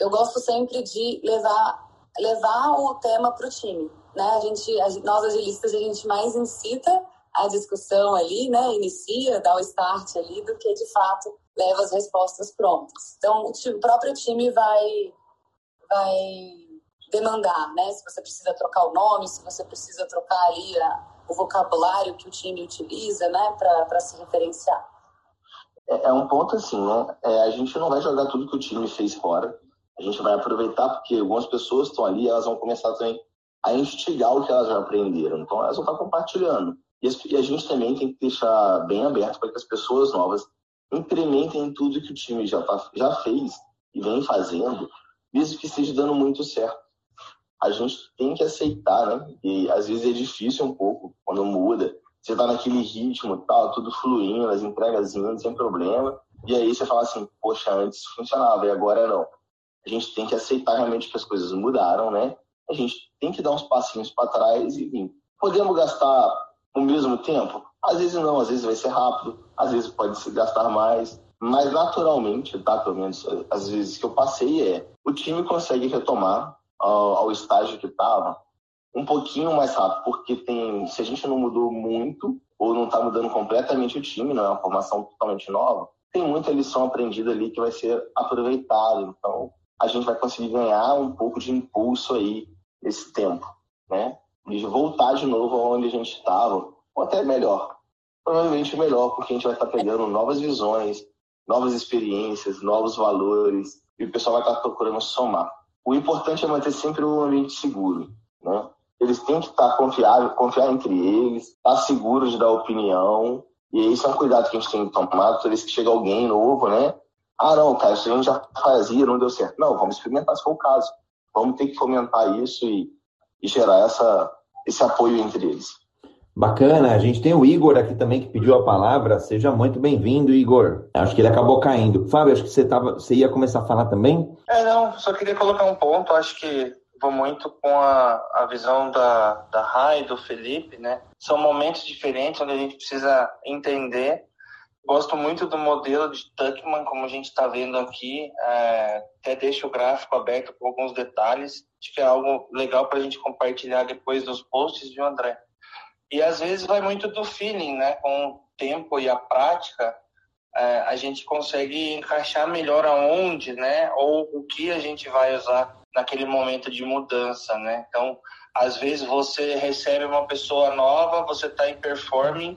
Speaker 5: Eu gosto sempre de levar, levar o tema para o time né? A gente, a, nós agilistas, a gente mais incita a discussão ali, né, inicia, dá o start ali, do que de fato leva as respostas prontas. Então, o próprio time vai, vai demandar, né, se você precisa trocar o nome, se você precisa trocar ali a, o vocabulário que o time utiliza, né, para se referenciar.
Speaker 3: É, é, um ponto assim, né, é, a gente não vai jogar tudo que o time fez fora, a gente vai aproveitar porque algumas pessoas estão ali, elas vão começar também a instigar o que elas já aprenderam, então elas vão estar compartilhando. E a gente também tem que deixar bem aberto para que as pessoas novas incrementem tudo que o time já, tá, já fez e vem fazendo, mesmo que esteja dando muito certo. A gente tem que aceitar, né? E às vezes é difícil um pouco quando muda. Você está naquele ritmo, tal, tudo fluindo, as entregas indo sem problema. E aí você fala assim, poxa, antes funcionava e agora não. A gente tem que aceitar realmente que as coisas mudaram, né? A gente tem que dar uns passinhos para trás e. Podemos gastar o mesmo tempo? Às vezes não, às vezes vai ser rápido, às vezes pode se gastar mais, mas naturalmente, tá? Pelo menos as vezes que eu passei é o time consegue retomar ao, ao estágio que estava um pouquinho mais rápido, porque tem, se a gente não mudou muito ou não está mudando completamente o time, não é uma formação totalmente nova, tem muita lição aprendida ali que vai ser aproveitada. Então, a gente vai conseguir ganhar um pouco de impulso aí nesse tempo, né? De voltar de novo aonde a gente estava, ou até melhor. Provavelmente melhor, porque a gente vai estar pegando novas visões, novas experiências, novos valores, e o pessoal vai estar procurando somar. O importante é manter sempre um ambiente seguro, né? Eles têm que estar confiável, confiar entre eles, estar seguros dar opinião, e isso é um cuidado que a gente tem que tomar toda vez que chega alguém novo, né? Ah, não, cara, isso a gente já fazia, não deu certo. Não, vamos experimentar se for o caso. Vamos ter que fomentar isso e e gerar essa, esse apoio entre eles.
Speaker 1: Bacana, a gente tem o Igor aqui também que pediu a palavra. Seja muito bem-vindo, Igor. Acho que ele acabou caindo. Fábio, acho que você, tava, você ia começar a falar também?
Speaker 2: É, não, só queria colocar um ponto. Acho que vou muito com a, a visão da, da Rai e do Felipe, né? São momentos diferentes onde a gente precisa entender Gosto muito do modelo de Tuckman, como a gente está vendo aqui. É, até deixo o gráfico aberto com alguns detalhes. Acho que é algo legal para a gente compartilhar depois dos posts, viu, André? E às vezes vai muito do feeling, né? Com o tempo e a prática, é, a gente consegue encaixar melhor aonde, né? Ou o que a gente vai usar naquele momento de mudança, né? Então, às vezes você recebe uma pessoa nova, você está em performing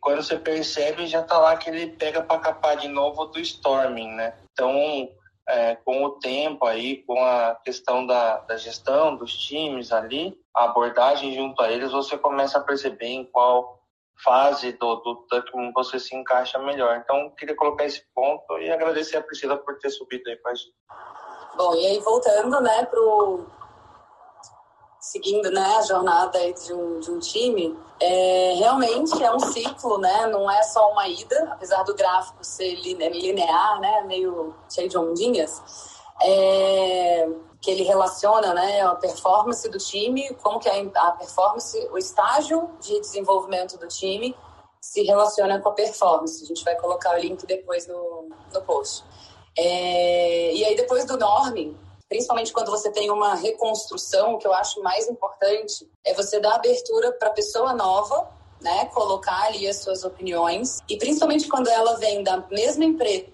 Speaker 2: quando você percebe, já tá lá que ele pega para capar de novo do Storming, né? Então, é, com o tempo aí, com a questão da, da gestão dos times ali, a abordagem junto a eles, você começa a perceber em qual fase do, do Tuckman você se encaixa melhor. Então, queria colocar esse ponto e agradecer a Priscila por ter subido aí com a gente.
Speaker 5: Bom, e aí voltando, né, pro, seguindo né, a jornada de um, de um time, é, realmente é um ciclo, né? Não é só uma ida, apesar do gráfico ser linear, né? Meio cheio de ondinhas. É, que ele relaciona né, a performance do time, como que a performance, o estágio de desenvolvimento do time se relaciona com a performance. A gente vai colocar o link depois no, no post. É, e aí, depois do norming, principalmente quando você tem uma reconstrução, o que eu acho mais importante é você dar abertura para pessoa nova, né, colocar ali as suas opiniões e principalmente quando ela vem da mesma empresa,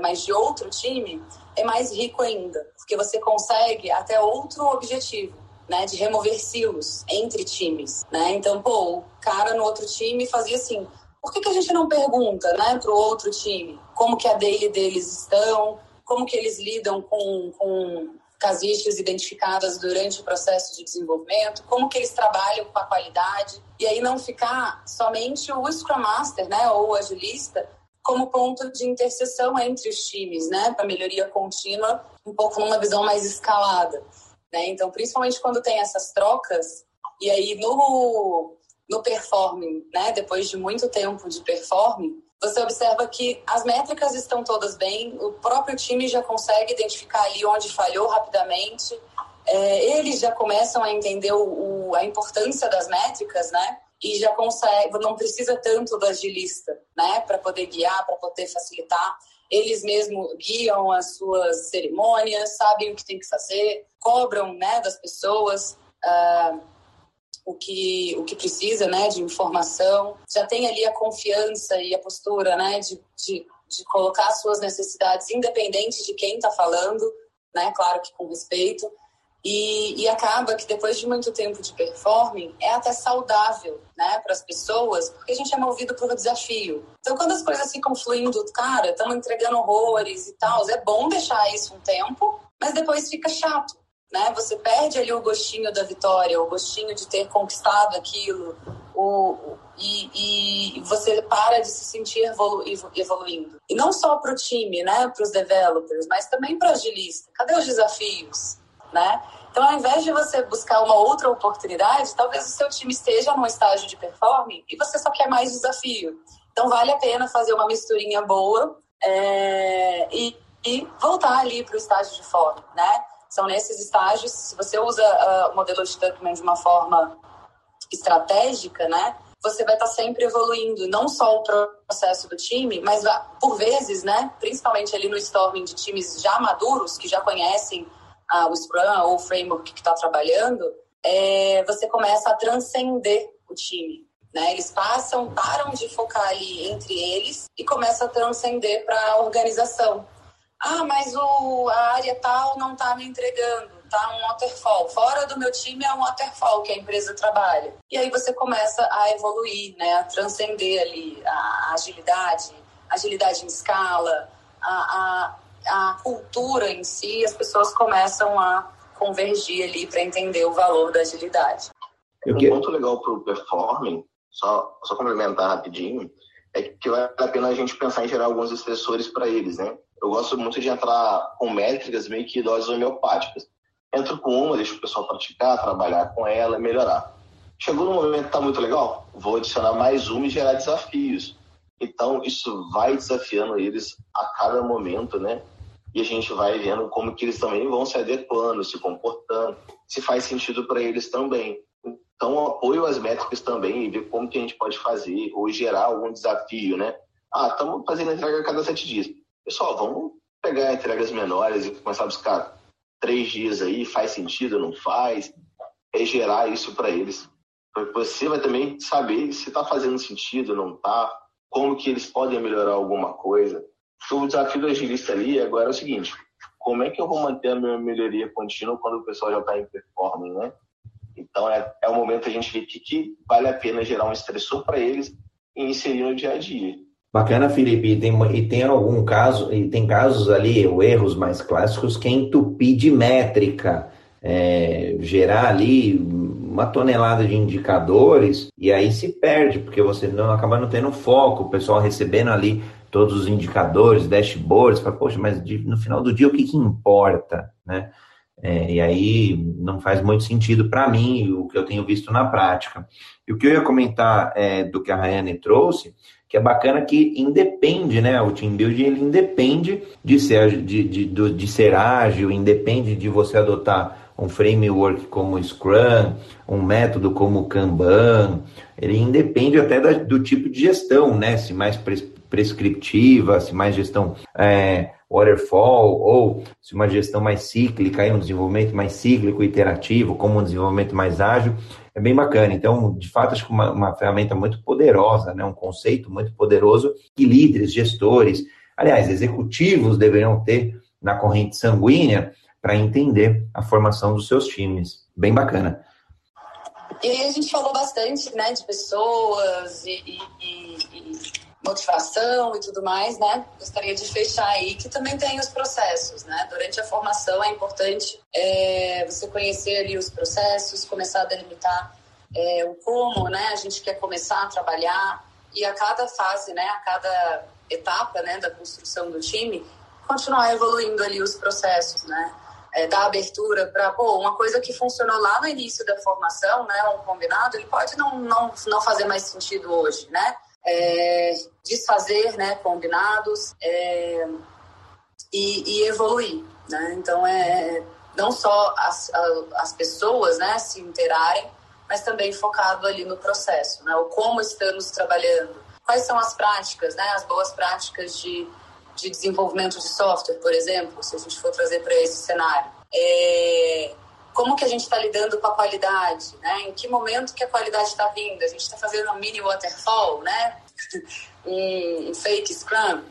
Speaker 5: mas de outro time, é mais rico ainda, porque você consegue até outro objetivo. Né, de remover silos entre times, né? Então, pô, o cara no outro time fazia assim, por que, que a gente não pergunta, né, pro outro time como que a daily deles estão, como que eles lidam com, com casuísticas identificadas durante o processo de desenvolvimento, como que eles trabalham com a qualidade, e aí não ficar somente o Scrum Master, né, ou o agilista, como ponto de interseção entre os times, né, para melhoria contínua, um pouco numa visão mais escalada, né? Então, principalmente quando tem essas trocas, e aí no no performing, né, depois de muito tempo de performing, você observa que as métricas estão todas bem, o próprio time já consegue identificar ali onde falhou rapidamente, é, eles já começam a entender o, o, a importância das métricas, né? E já consegue, não precisa tanto do agilista, né? Para poder guiar, para poder facilitar. Eles mesmos guiam as suas cerimônias, sabem o que tem que fazer, cobram, né, das pessoas. Uh, o que, o que precisa, né, de informação, já tem ali a confiança e a postura, né, de, de, de colocar suas necessidades independente de quem está falando, né, claro que com respeito, e, e, acaba que depois de muito tempo de performing é até saudável, né, para as pessoas, porque a gente é movido por desafio. Então, quando as coisas ficam fluindo, cara, estamos entregando horrores e tal, é bom deixar isso um tempo, mas depois fica chato, né? Você perde ali o gostinho da vitória, o gostinho de ter conquistado aquilo, o, e, e você para de se sentir evolu, evoluindo. E não só para o time, né, para os developers, mas também para o agilista. Cadê os desafios? né? Então, ao invés de você buscar uma outra oportunidade, talvez o seu time esteja num estágio de performance e você só quer mais desafio. Então, vale a pena fazer uma misturinha boa é, e, e, voltar ali para o estágio de fome, né? São nesses estágios, se você usa uh, o modelo de Tuckman de uma forma estratégica, né? Você vai estar sempre evoluindo, não só o processo do time, mas por vezes, né? Principalmente ali no storming de times já maduros, que já conhecem ah, o Scrum ou o framework que está trabalhando, é, você começa a transcender o time. Né? Eles passam, param de focar ali entre eles e começam a transcender para a organização. Ah, mas o, a área tal não está me entregando, tá um waterfall. Fora do meu time é um waterfall que a empresa trabalha. E aí você começa a evoluir, né? a transcender ali a agilidade, agilidade em escala, a, a a cultura em si, as pessoas começam a convergir ali para entender o valor da agilidade.
Speaker 3: Um ponto legal para o performing, só, só complementar rapidinho, é que vale a pena a gente pensar em gerar alguns estressores para eles, né? Eu gosto muito de entrar com métricas meio que doses homeopáticas. Entro com uma, deixo o pessoal praticar, trabalhar com ela, melhorar. Chegou no momento que está muito legal, vou adicionar mais uma e gerar desafios. Então, isso vai desafiando eles a cada momento, né? E a gente vai vendo como que eles também vão se adequando, se comportando, se faz sentido para eles também. Então, apoio as métricas também e ver como que a gente pode fazer ou gerar algum desafio, né? Ah, estamos fazendo entrega a cada sete dias. Pessoal, vamos pegar entregas menores e começar a buscar três dias aí, faz sentido, não faz? É gerar isso para eles. Você vai também saber se está fazendo sentido, não está, como que eles podem melhorar alguma coisa. O desafio do agilista ali agora é o seguinte, como é que eu vou manter a minha melhoria contínua quando o pessoal já está em performance, né? Então é, é o momento a gente ver que, que vale a pena gerar um estressor para eles e inserir no dia a dia.
Speaker 1: Bacana, Felipe. E tem, e tem algum caso, e tem casos ali, ou erros mais clássicos, que é entupir de métrica, é, gerar ali uma tonelada de indicadores e aí se perde, porque você não acaba não tendo foco, o pessoal recebendo ali todos os indicadores, dashboards, para poxa, mas no final do dia o que, que importa, né? É, e aí não faz muito sentido para mim o que eu tenho visto na prática. E o que eu ia comentar é, do que a Rayane trouxe, que é bacana que independe, né? O team building ele independe de ser, de, de, de, de ser ágil, independe de você adotar um framework como Scrum, um método como Kanban, ele independe até da, do tipo de gestão, né? Se mais pres, prescriptiva, se mais gestão é, waterfall, ou se uma gestão mais cíclica, um desenvolvimento mais cíclico, iterativo, como um desenvolvimento mais ágil, é bem bacana. Então, de fato, acho que uma, uma ferramenta muito poderosa, né? um conceito muito poderoso que líderes, gestores, aliás, executivos deveriam ter na corrente sanguínea para entender a formação dos seus times. Bem bacana.
Speaker 5: E a gente falou bastante, né, de pessoas e, e, e, motivação e tudo mais, né? Gostaria de fechar aí que também tem os processos, né? Durante a formação é importante é, você conhecer ali os processos, começar a delimitar é, o como, né? A gente quer começar a trabalhar e a cada fase, né? A cada etapa, né? Da construção do time, continuar evoluindo ali os processos, né? é, dar abertura para, pô, uma coisa que funcionou lá no início da formação, né, um combinado, ele pode não, não, não fazer mais sentido hoje, né? É, desfazer, né, combinados é, e, e, evoluir, né? Então, é não só as, as pessoas, né, se interarem, mas também focado ali no processo, né? O como estamos trabalhando, quais são as práticas, né, as boas práticas de de desenvolvimento de software, por exemplo, se a gente for trazer para esse cenário. É, como que a gente está lidando com a qualidade, né? Em que momento que a qualidade está vindo? A gente está fazendo um mini waterfall, né? (laughs) um, fake Scrum.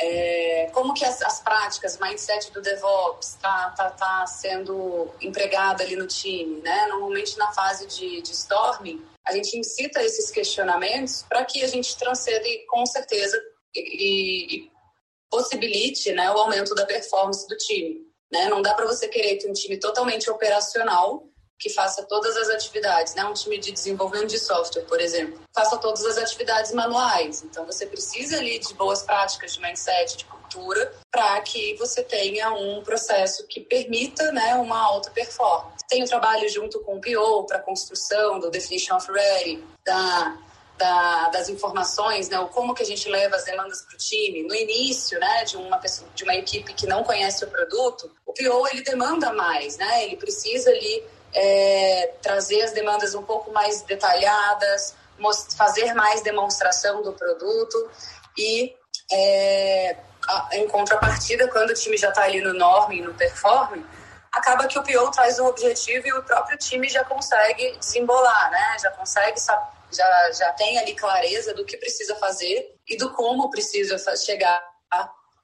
Speaker 5: É, como que as, as práticas, mindset do DevOps está tá, tá sendo empregado ali no time, né? Normalmente na fase de, de storming, a gente incita esses questionamentos para que a gente transcende com certeza e, e possibilite né, o aumento da performance do time. Né? Não dá para você querer ter um time totalmente operacional que faça todas as atividades, né? Um time de desenvolvimento de software, por exemplo, faça todas as atividades manuais. Então você precisa ali de boas práticas de mindset, de cultura, para que você tenha um processo que permita, né, uma alta performance. Tem o trabalho junto com o PO para construção do definition of ready, da da, das informações, né, o como que a gente leva as demandas para o time. No início, né, de uma pessoa, de uma equipe que não conhece o produto, o PO ele demanda mais, né? Ele precisa ali é, trazer as demandas um pouco mais detalhadas, fazer mais demonstração do produto e é, em contrapartida, quando o time já está ali no norme, no performing, acaba que o PO traz um objetivo e o próprio time já consegue desembolar, né? Já consegue saber já, já tem ali clareza do que precisa fazer e do como precisa chegar,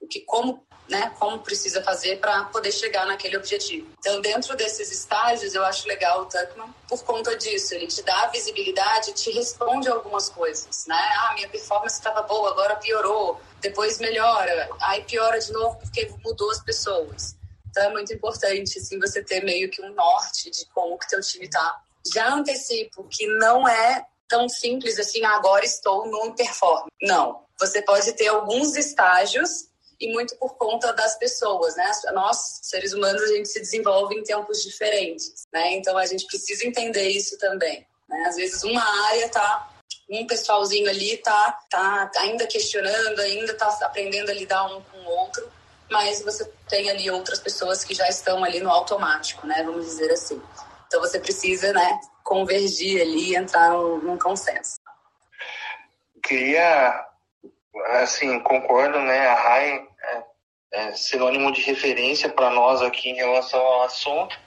Speaker 5: o que como né, como precisa fazer para poder chegar naquele objetivo. Então, dentro desses estágios, eu acho legal o Tuckman por conta disso. Ele te dá visibilidade, te responde algumas coisas, né? Ah, minha performance estava boa, agora piorou, depois melhora, aí piora de novo porque mudou as pessoas. Então, é muito importante, assim, você ter meio que um norte de como que teu time tá. Já antecipo que não é tão simples assim, agora estou no performance. Não. Você pode ter alguns estágios e muito por conta das pessoas, né? Nós, seres humanos, a gente se desenvolve em tempos diferentes, né? Então a gente precisa entender isso também. Né? Às vezes uma área tá um pessoalzinho ali tá, tá ainda questionando, ainda tá aprendendo a lidar um com o outro, mas você tem ali outras pessoas que já estão ali no automático, né? Vamos dizer assim. Então você precisa, né, convergir ali e entrar num, num consenso.
Speaker 2: Queria, assim, concordo, né, a RAI é, é sinônimo de referência para nós aqui em relação ao assunto,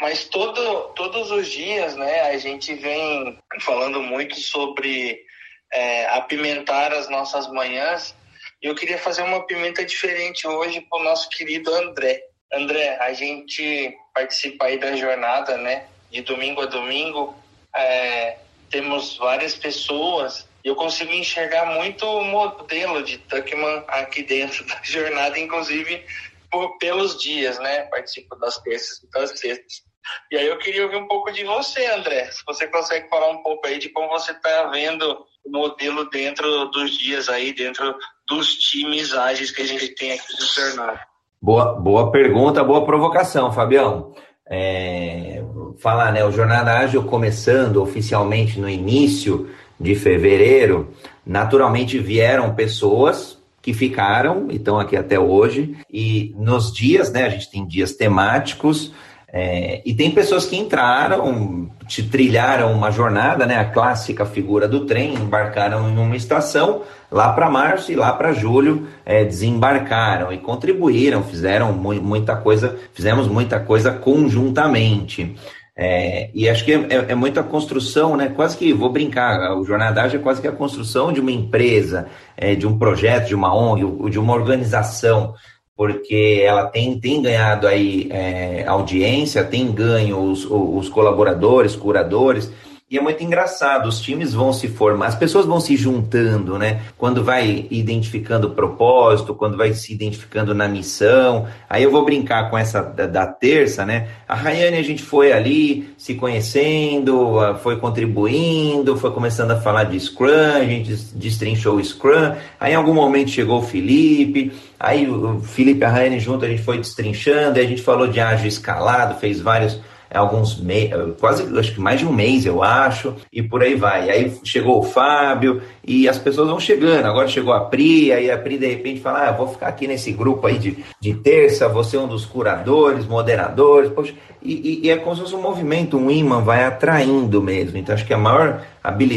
Speaker 2: mas todo, todos os dias, né, a gente vem falando muito sobre é, apimentar as nossas manhãs, e eu queria fazer uma pimenta diferente hoje para o nosso querido André. André, a gente participa aí da jornada, né? De domingo a domingo, é, temos várias pessoas e eu consigo enxergar muito o modelo de Tuckman aqui dentro (laughs) da jornada, inclusive por, pelos dias, né? Participo das terças e das sextas. E aí eu queria ouvir um pouco de você, André. Se você consegue falar um pouco aí de como você está vendo o modelo dentro dos dias aí, dentro dos times ágeis que a gente tem aqui no jornada.
Speaker 1: Boa, boa pergunta, boa provocação, Fabião. É, falar, né? O Jornada Ágil começando oficialmente no início de fevereiro, naturalmente vieram pessoas que ficaram e estão aqui até hoje. E nos dias, né? A gente tem dias temáticos. É, e tem pessoas que entraram, te trilharam uma jornada, né? A clássica figura do trem, embarcaram em uma estação, lá para março e lá para julho é, desembarcaram e contribuíram, fizeram mu muita coisa, fizemos muita coisa conjuntamente. É, e acho que é, é, é, muita construção, né? Quase que, vou brincar, o Jornadagem é quase que a construção de uma empresa, é, de um projeto, de uma ONG, de uma organização porque ela tem, tem ganhado aí é, audiência, tem ganho os, os colaboradores, curadores, e é muito engraçado, os times vão se formar, as pessoas vão se juntando, né? Quando vai identificando o propósito, quando vai se identificando na missão. Aí eu vou brincar com essa da, da terça, né? A Rayane, a gente foi ali se conhecendo, foi contribuindo, foi começando a falar de Scrum, a gente destrinchou o Scrum. Aí em algum momento chegou o Felipe, aí o Felipe e a Rayane junto a gente foi destrinchando, aí a gente falou de ágil escalado, fez vários alguns meses, quase acho que mais de um mês, eu acho, e por aí vai. Aí chegou o Fábio e as pessoas vão chegando. Agora chegou a Pri, aí a Pri de repente fala: ah, vou ficar aqui nesse grupo aí de, de terça, vou ser um dos curadores, moderadores. Poxa, e, e, e é como se fosse um movimento, um imã vai atraindo mesmo. Então acho que a maior,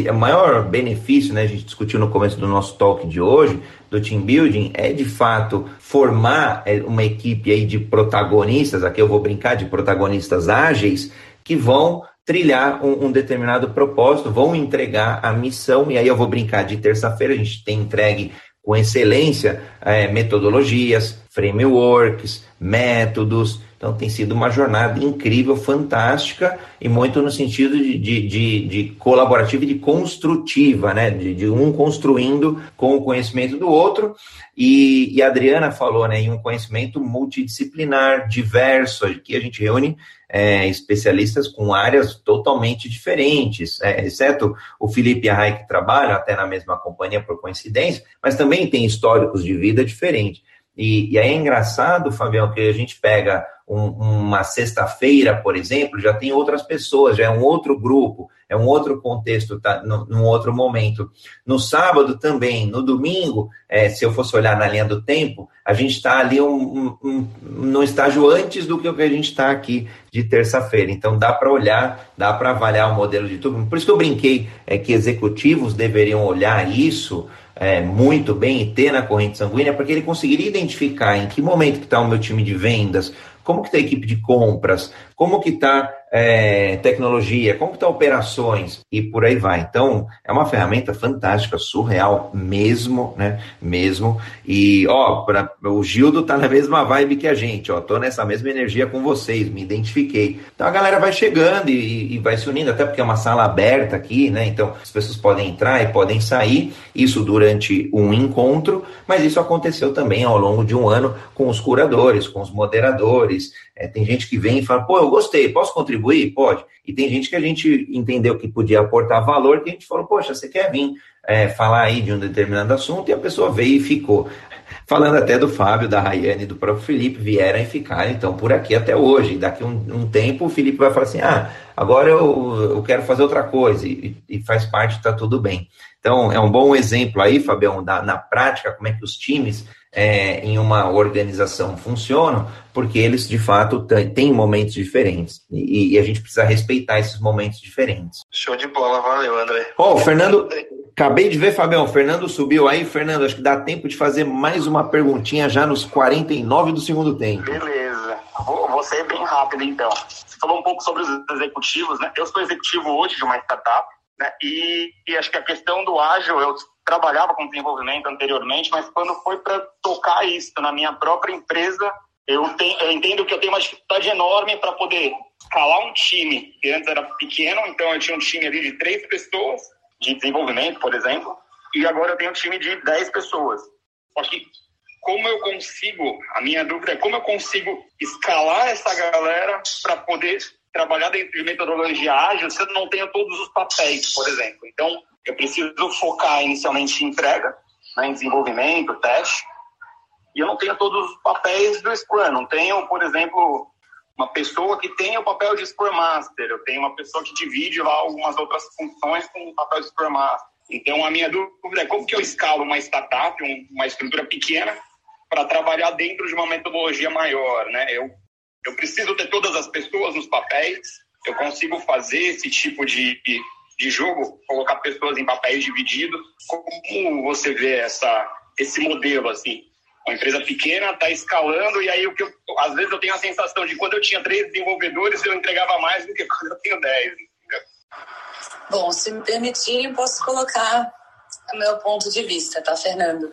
Speaker 1: o maior benefício, né, a gente discutiu no começo do nosso talk de hoje, do team building, é de fato formar é, uma equipe aí de protagonistas, aqui eu vou brincar de protagonistas ágeis, que vão trilhar um, um, determinado propósito, vão entregar a missão, e aí eu vou brincar de terça-feira, a gente tem entregue com excelência é, metodologias, frameworks, métodos. Então tem sido uma jornada incrível, fantástica e muito no sentido de, de, de, de colaborativa e de construtiva, né? De, de, um construindo com o conhecimento do outro. E, e a Adriana falou né, em um conhecimento multidisciplinar, diverso, que a gente reúne é, especialistas com áreas totalmente diferentes, é, exceto o Felipe e a Rai que trabalham até na mesma companhia por coincidência, mas também tem históricos de vida diferentes. E, e aí é engraçado, Fabião, que a gente pega um, uma sexta-feira, por exemplo, já tem outras pessoas, já é um outro grupo, é um outro contexto, tá, num outro momento. No sábado também, no domingo, é, se eu fosse olhar na linha do tempo, a gente está ali um, um, um, no estágio antes do que a gente está aqui de terça-feira. Então dá para olhar, dá para avaliar o modelo de tudo. Por isso que eu brinquei é, que executivos deveriam olhar isso é, muito bem e ter na corrente sanguínea, porque ele conseguiria identificar em que momento que está o meu time de vendas, como que está a equipe de compras, como que está é, tecnologia, como que está operações e por aí vai. Então, é uma ferramenta fantástica, surreal mesmo, né? Mesmo. E, ó, pra, o Gildo tá na mesma vibe que a gente, ó, tô nessa mesma energia com vocês, me identifiquei. Então, a galera vai chegando e, e vai se unindo, até porque é uma sala aberta aqui, né? Então, as pessoas podem entrar e podem sair, isso durante um encontro, mas isso aconteceu também ao longo de um ano com os curadores, com os moderadores, é, tem gente que vem e fala, pô, eu gostei, posso contribuir? Pode. E tem gente que a gente entendeu que podia aportar valor, que a gente falou, poxa, você quer vir é, falar aí de um determinado assunto, e a pessoa veio e ficou. (laughs) Falando até do Fábio, da Rayane e do próprio Felipe, vieram e ficaram, então, por aqui até hoje. Daqui um, um tempo o Felipe vai falar assim, ah, agora eu, eu quero fazer outra coisa, e, e faz parte, está tudo bem. Então, é um bom exemplo aí, Fabião, da, na prática, como é que os times é, em uma organização funcionam, porque eles de fato têm momentos diferentes e, e, a gente precisa respeitar esses momentos diferentes.
Speaker 2: Show de bola, valeu, André.
Speaker 1: Ó, oh, Fernando, acabei de ver, Fabião, Fernando subiu aí. Fernando, acho que dá tempo de fazer mais uma perguntinha já nos 49 do segundo tempo.
Speaker 7: Beleza, vou, vou ser bem rápido então. Você falou um pouco sobre os executivos, né? Eu sou executivo hoje de uma startup, né? E, e acho que a questão do ágil, eu trabalhava com desenvolvimento anteriormente, mas quando foi para tocar isso na minha própria empresa, eu, tenho, eu entendo que eu tenho uma dificuldade enorme para poder escalar um time, que antes era pequeno, então eu tinha um time ali de três pessoas, de desenvolvimento, por exemplo, e agora eu tenho um time de dez pessoas. Só que como eu consigo, a minha dúvida é como eu consigo escalar essa galera para poder trabalhar dentro de metodologia ágil eu não tenho todos os papéis, por exemplo. Então, eu preciso focar inicialmente em entrega, né, em desenvolvimento, teste, e eu não tenho todos os papéis do Scrum. Não tenho, por exemplo, uma pessoa que tenha o papel de Scrum Master, eu tenho uma pessoa que divide lá algumas outras funções com o papel de Scrum Master. Então, a minha dúvida é como que eu escalo uma startup, uma estrutura pequena, para trabalhar dentro de uma metodologia maior, né? Eu, eu preciso ter todas as pessoas nos papéis, eu consigo fazer esse tipo de, de jogo, colocar pessoas em papéis divididos. Como você vê essa, esse modelo, assim? Uma empresa pequena está escalando e aí o que eu, às vezes eu tenho a sensação de quando eu tinha três desenvolvedores eu entregava mais do que quando eu tenho dez.
Speaker 5: Bom, se me permitirem, posso colocar o meu ponto de vista, tá, Fernando?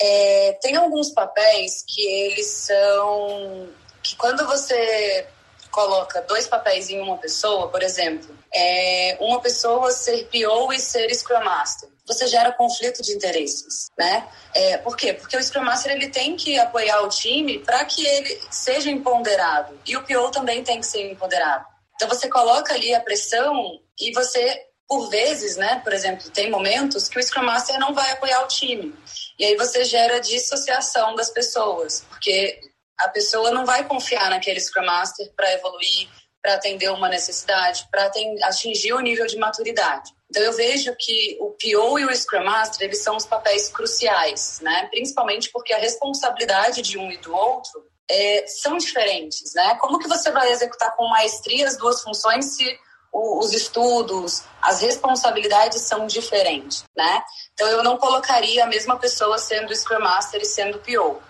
Speaker 5: É, tem alguns papéis que eles são que quando você coloca dois papéis em uma pessoa, por exemplo, é, uma pessoa ser PO e ser Scrum Master. Você gera conflito de interesses, né? É, por quê? Porque o Scrum Master ele tem que apoiar o time para que ele seja empoderado e o PO também tem que ser empoderado. Então você coloca ali a pressão e você, por vezes, né? Por exemplo, tem momentos que o Scrum Master não vai apoiar o time. E aí você gera dissociação das pessoas, porque a pessoa não vai confiar naquele Scrum Master para evoluir, para atender uma necessidade, para atingir o nível de maturidade. Então eu vejo que o PO e o Scrum Master, eles são os papéis cruciais, né? Principalmente porque a responsabilidade de um e do outro é, são diferentes, né? Como que você vai executar com maestria as duas funções se os estudos, as responsabilidades são diferentes, né? Então eu não colocaria a mesma pessoa sendo Scrum Master e sendo PO.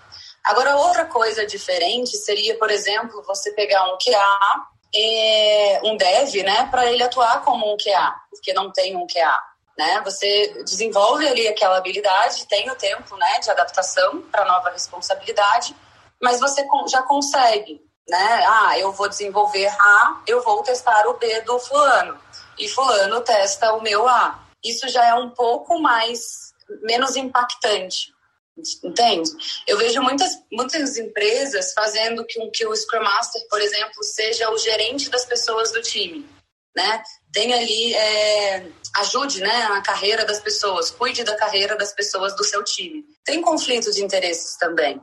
Speaker 5: Agora, outra coisa diferente seria, por exemplo, você pegar um QA, é, um dev, né, para ele atuar como um QA, porque não tem um QA. Né? Você desenvolve ali aquela habilidade, tem o tempo né, de adaptação para a nova responsabilidade, mas você já consegue, né? Ah, eu vou desenvolver A, eu vou testar o B do fulano, e fulano testa o meu A. Isso já é um pouco mais menos impactante, Entende? Eu vejo muitas, muitas empresas fazendo com que o Scrum Master, por exemplo, seja o gerente das pessoas do time. Né? Tem ali, é, ajude né, a carreira das pessoas, cuide da carreira das pessoas do seu time. Tem conflito de interesses também.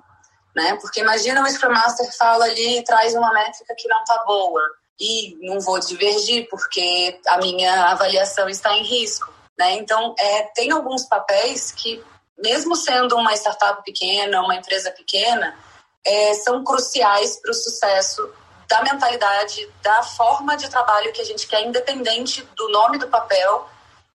Speaker 5: Né? Porque imagina o Scrum Master fala ali e traz uma métrica que não está boa e não vou divergir porque a minha avaliação está em risco. Né? Então, é, tem alguns papéis que mesmo sendo uma startup pequena, uma empresa pequena, é, são cruciais para o sucesso da mentalidade, da forma de trabalho que a gente quer, independente do nome do papel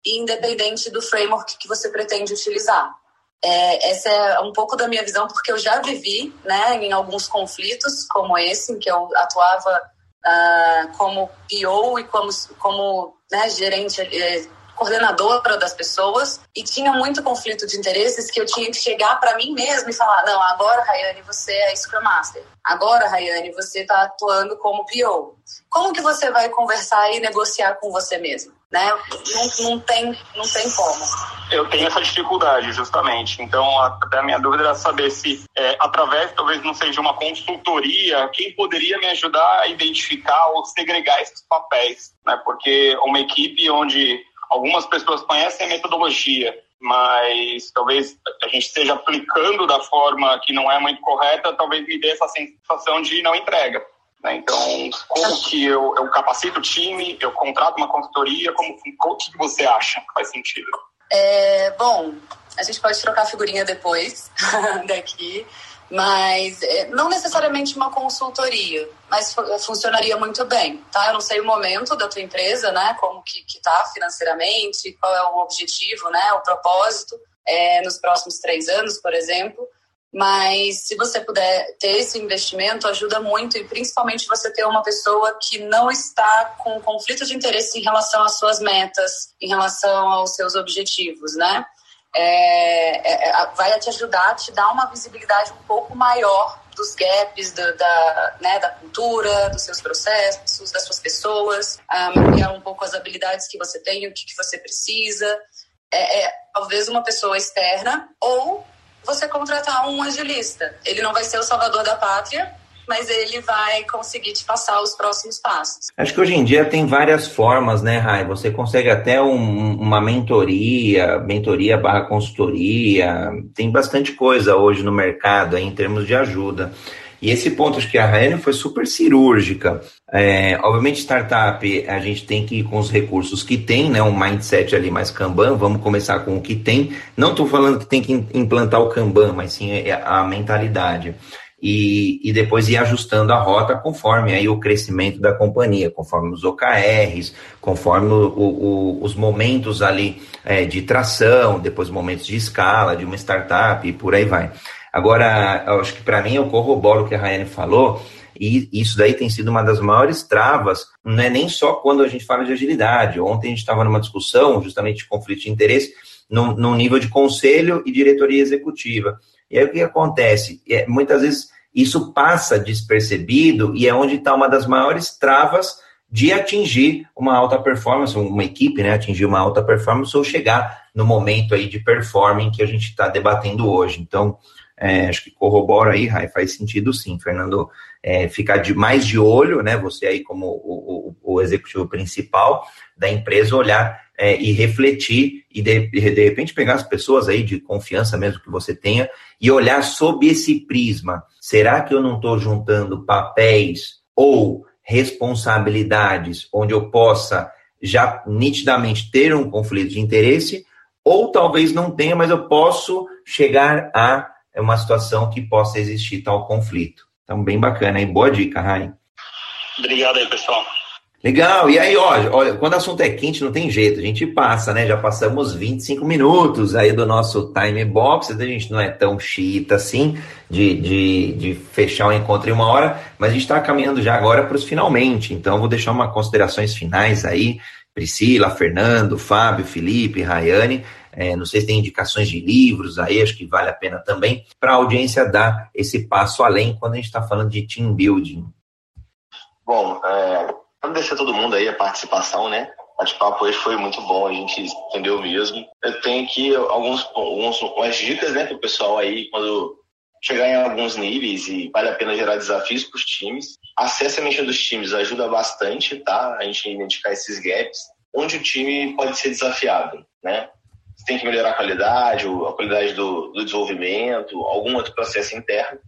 Speaker 5: e independente do framework que você pretende utilizar. É, essa é um pouco da minha visão, porque eu já vivi né, em alguns conflitos como esse, em que eu atuava uh, como PO e como, como né, gerente eh, coordenadora das pessoas e tinha muito conflito de interesses que eu tinha que chegar para mim mesma e falar: não, agora, Rayane, você é Scrum Master. Agora, Rayane, você está atuando como PO. Como que você vai conversar e negociar com você mesmo? Né? Não, não, tem, não tem como.
Speaker 7: Eu tenho essa dificuldade, justamente. Então, até a minha dúvida era saber se, é, através, talvez não seja uma consultoria, quem poderia me ajudar a identificar ou segregar esses papéis. Né? Porque uma equipe onde Algumas pessoas conhecem a metodologia, mas talvez a gente esteja aplicando da forma que não é muito correta, talvez me dê essa sensação de não entrega. Né? Então, como que eu, eu capacito o time, eu contrato uma consultoria, como, o que você acha que faz sentido?
Speaker 5: É, bom, a gente pode trocar figurinha depois (laughs) daqui mas é, não necessariamente uma consultoria, mas funcionaria muito bem, tá? Eu não sei o momento da tua empresa, né? Como que, que tá financeiramente, qual é o objetivo, né? O propósito é, nos próximos três anos, por exemplo. Mas se você puder ter esse investimento, ajuda muito e principalmente você ter uma pessoa que não está com conflito de interesse em relação às suas metas, em relação aos seus objetivos, né? É, é, é, vai te ajudar a te dar uma visibilidade um pouco maior dos gaps da, da, né, da cultura, dos seus processos, das suas pessoas, mapear um pouco as habilidades que você tem, o que, que você precisa. É, é, talvez uma pessoa externa ou você contratar um agilista. Ele não vai ser o salvador da pátria, mas ele vai conseguir te passar os próximos passos.
Speaker 1: Acho que hoje em dia tem várias formas, né, Rai? Você consegue até um, uma mentoria, mentoria barra consultoria, tem bastante coisa hoje no mercado em termos de ajuda. E esse ponto acho que a Raiane foi super cirúrgica. É, obviamente, startup, a gente tem que ir com os recursos que tem, né? Um mindset ali mais Kanban, vamos começar com o que tem. Não estou falando que tem que implantar o Kanban, mas sim a mentalidade e, e depois ir ajustando a rota conforme aí o crescimento da companhia, conforme os OKRs, conforme o, o, os momentos ali é, de tração, depois momentos de escala de uma startup e por aí vai. Agora, eu acho que para mim eu corroboro o que a Rayane falou, e isso daí tem sido uma das maiores travas, não é nem só quando a gente fala de agilidade. Ontem a gente estava numa discussão justamente de conflito de interesse no, no nível de conselho e diretoria executiva. E aí o que acontece? É, muitas vezes isso passa despercebido e é onde está uma das maiores travas de atingir uma alta performance, uma equipe, né, atingir uma alta performance ou chegar no momento aí de performing que a gente está debatendo hoje. Então, é, acho que corrobora aí, Rai, faz sentido sim, Fernando, é, ficar de, mais de olho, né, você aí como o, o, o executivo principal da empresa, olhar é, e refletir e de, de repente pegar as pessoas aí de confiança mesmo que você tenha e olhar sob esse prisma. Será que eu não estou juntando papéis ou responsabilidades onde eu possa já nitidamente ter um conflito de interesse? Ou talvez não tenha, mas eu posso chegar a uma situação que possa existir tal conflito. Então, bem bacana, hein? Boa dica, Rai.
Speaker 7: Obrigado aí, pessoal.
Speaker 1: Legal, e aí, ó, olha, quando o assunto é quente, não tem jeito, a gente passa, né? Já passamos 25 minutos aí do nosso time box, a gente não é tão chita assim de, de, de fechar o encontro em uma hora, mas a gente está caminhando já agora para os finalmente, então vou deixar umas considerações finais aí, Priscila, Fernando, Fábio, Felipe, Rayane, é, não sei se tem indicações de livros aí, acho que vale a pena também, para a audiência dar esse passo além quando a gente está falando de team building.
Speaker 3: Bom, é, agradecer a todo mundo aí a participação, né? O bate-papo hoje foi muito bom, a gente entendeu mesmo. Eu tenho aqui alguns, alguns umas dicas, né, para o pessoal aí, quando chegar em alguns níveis e vale a pena gerar desafios para os times. Acesse a mente dos times ajuda bastante, tá? A gente identificar esses gaps, onde o time pode ser desafiado, né? tem que melhorar a qualidade, a qualidade do, do desenvolvimento, algum outro processo interno.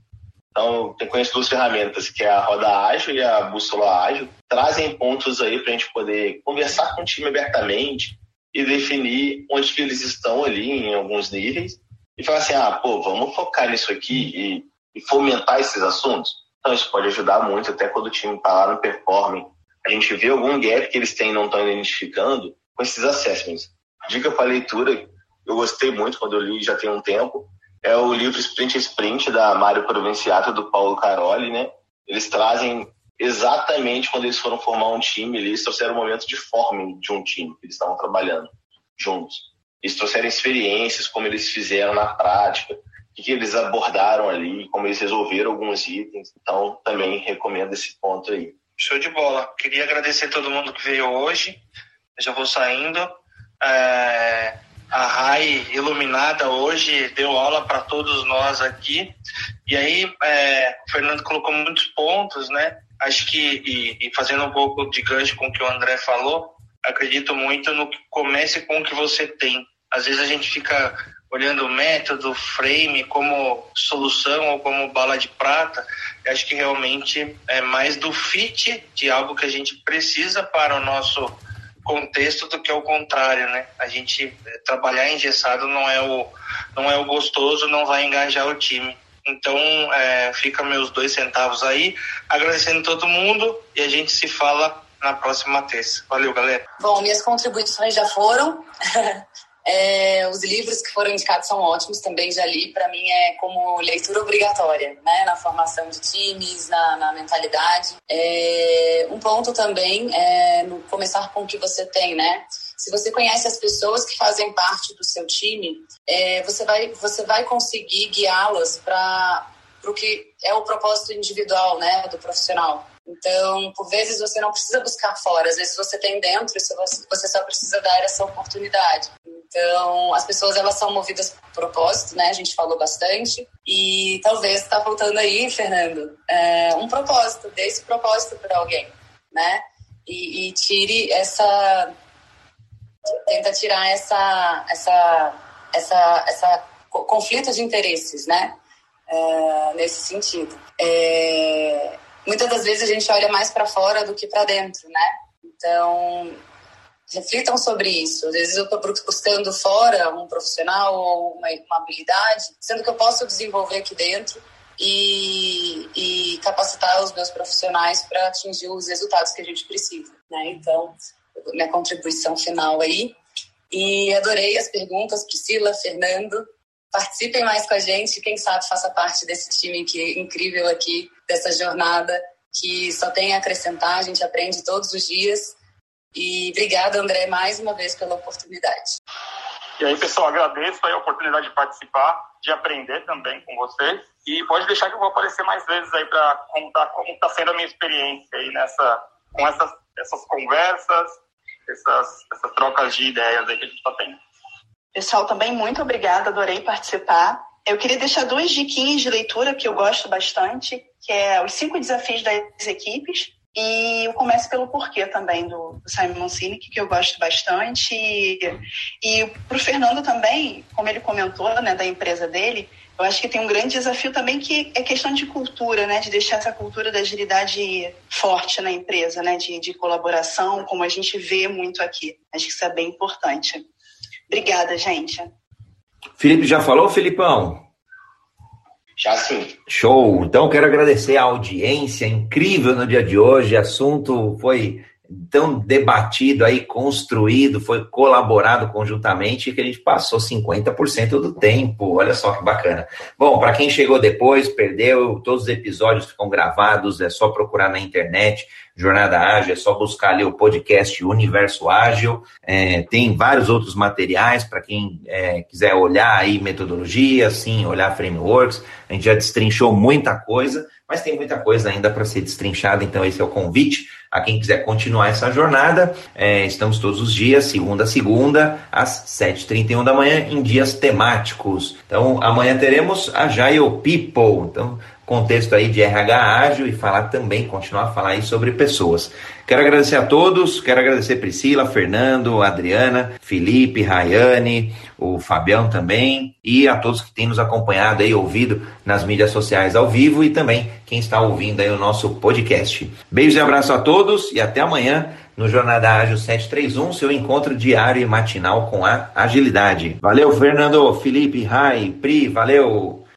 Speaker 3: Então, tem conheço duas ferramentas, que é a roda ágil e a bússola ágil, trazem pontos aí para a gente poder conversar com o time abertamente e definir onde eles estão ali em alguns níveis e falar assim, ah, pô, vamos focar nisso aqui e, e fomentar esses assuntos. Então, isso pode ajudar muito, até quando o time está lá no performing. A gente vê algum gap que eles têm e não estão identificando com esses assessments. Dica para leitura, eu gostei muito quando eu li já tem um tempo, é o livro Sprint Sprint, da Mário Provinciato, do Paulo Caroli, né? Eles trazem exatamente quando eles foram formar um time, eles trouxeram o um momento de forming de um time, que eles estavam trabalhando juntos. Eles trouxeram experiências, como eles fizeram na prática, o que eles abordaram ali, como eles resolveram alguns itens. Então, também recomendo esse ponto aí.
Speaker 2: Show de bola. Queria agradecer a todo mundo que veio hoje. Eu já vou saindo. É, a RAI iluminada hoje deu aula para todos nós aqui. E aí, é, o Fernando colocou muitos pontos, né? Acho que, e, e, fazendo um pouco de gancho com o que o André falou, acredito muito no que comece com o que você tem. Às vezes a gente fica olhando o método, frame como solução ou como bala de prata. acho que realmente é mais do fit de algo que a gente precisa para o nosso contexto do que o contrário, né? A gente eh, trabalhar engessado não é o não é o gostoso, não vai engajar o time. Então, é, fica meus dois centavos aí, agradecendo todo mundo e a gente se fala na próxima terça. Valeu, galera.
Speaker 5: Bom, minhas contribuições já foram. (laughs) É, os livros que foram indicados são ótimos, também já li. Para mim é como leitura obrigatória, né? Na formação de times, na, na mentalidade. É, um ponto também é no começar com o que você tem, né? Se você conhece as pessoas que fazem parte do seu time, é, você, vai, você vai conseguir guiá-las para o que é o propósito individual, né? Do profissional. Então, por vezes você não precisa buscar fora, às vezes você tem dentro você só precisa dar essa oportunidade. Então, as pessoas elas são movidas por propósito, né? A gente falou bastante. E talvez está faltando aí, Fernando, é, um propósito, dê esse propósito para alguém, né? E, e, tire essa. Tenta tirar essa. essa, essa, essa conflito de interesses, né? É, nesse sentido. É, muitas das vezes a gente olha mais para fora do que para dentro, né? Então, reflitam sobre isso. Às vezes eu estou buscando fora um profissional ou uma, uma, habilidade, sendo que eu posso desenvolver aqui dentro e, e capacitar os meus profissionais para atingir os resultados que a gente precisa. Né? Então, minha contribuição final aí. E adorei as perguntas, Priscila, Fernando. Participem mais com a gente, quem sabe faça parte desse time que incrível aqui, dessa jornada que só tem a acrescentar, a gente aprende todos os dias e obrigada, André, mais uma vez pela oportunidade.
Speaker 7: E aí, pessoal, agradeço a oportunidade de participar, de aprender também com vocês. E pode deixar que eu vou aparecer mais vezes aí para contar como está sendo a minha experiência aí nessa, com essas, essas conversas, essas, essas trocas de ideias aí que a gente está tendo.
Speaker 6: Pessoal, também muito obrigada, adorei participar. Eu queria deixar duas diquinhas de leitura que eu gosto bastante, que é Os Cinco Desafios das Equipes, e o Comece pelo Porquê também, do, do Simon Sinek, que eu gosto bastante. E, e para o Fernando também, como ele comentou, né, da empresa dele, eu acho que tem um grande desafio também que é questão de cultura, né, de deixar essa cultura da agilidade forte na empresa, né, de, de colaboração, como a gente vê muito aqui. Acho que isso é bem importante. Obrigada, gente.
Speaker 1: Felipe já falou, Felipão?
Speaker 3: Já sim.
Speaker 1: Show! Então, quero agradecer a audiência incrível no dia de hoje. O assunto foi tão debatido aí, construído, foi colaborado conjuntamente que a gente passou 50% do tempo. Olha só que bacana. Bom, para quem chegou depois, perdeu, todos os episódios ficam gravados, é só procurar na internet. Jornada Ágil, é só buscar ali o podcast Universo Ágil. É, tem vários outros materiais para quem é, quiser olhar aí metodologia, sim, olhar frameworks. A gente já destrinchou muita coisa, mas tem muita coisa ainda para ser destrinchada, então esse é o convite a quem quiser continuar essa jornada. É, estamos todos os dias, segunda a segunda, às 7h31 da manhã, em dias temáticos. Então, amanhã teremos a Jail People. Então, contexto aí de RH ágil e falar também, continuar a falar aí sobre pessoas. Quero agradecer a todos, quero agradecer Priscila, Fernando, Adriana, Felipe, Rayane, o Fabião também e a todos que têm nos acompanhado aí, ouvido nas mídias sociais ao vivo e também quem está ouvindo aí o nosso podcast. Beijos e abraço a todos e até amanhã no Jornada Ágil 731, seu encontro diário e matinal com a agilidade. Valeu, Fernando, Felipe, Rai, Pri, valeu!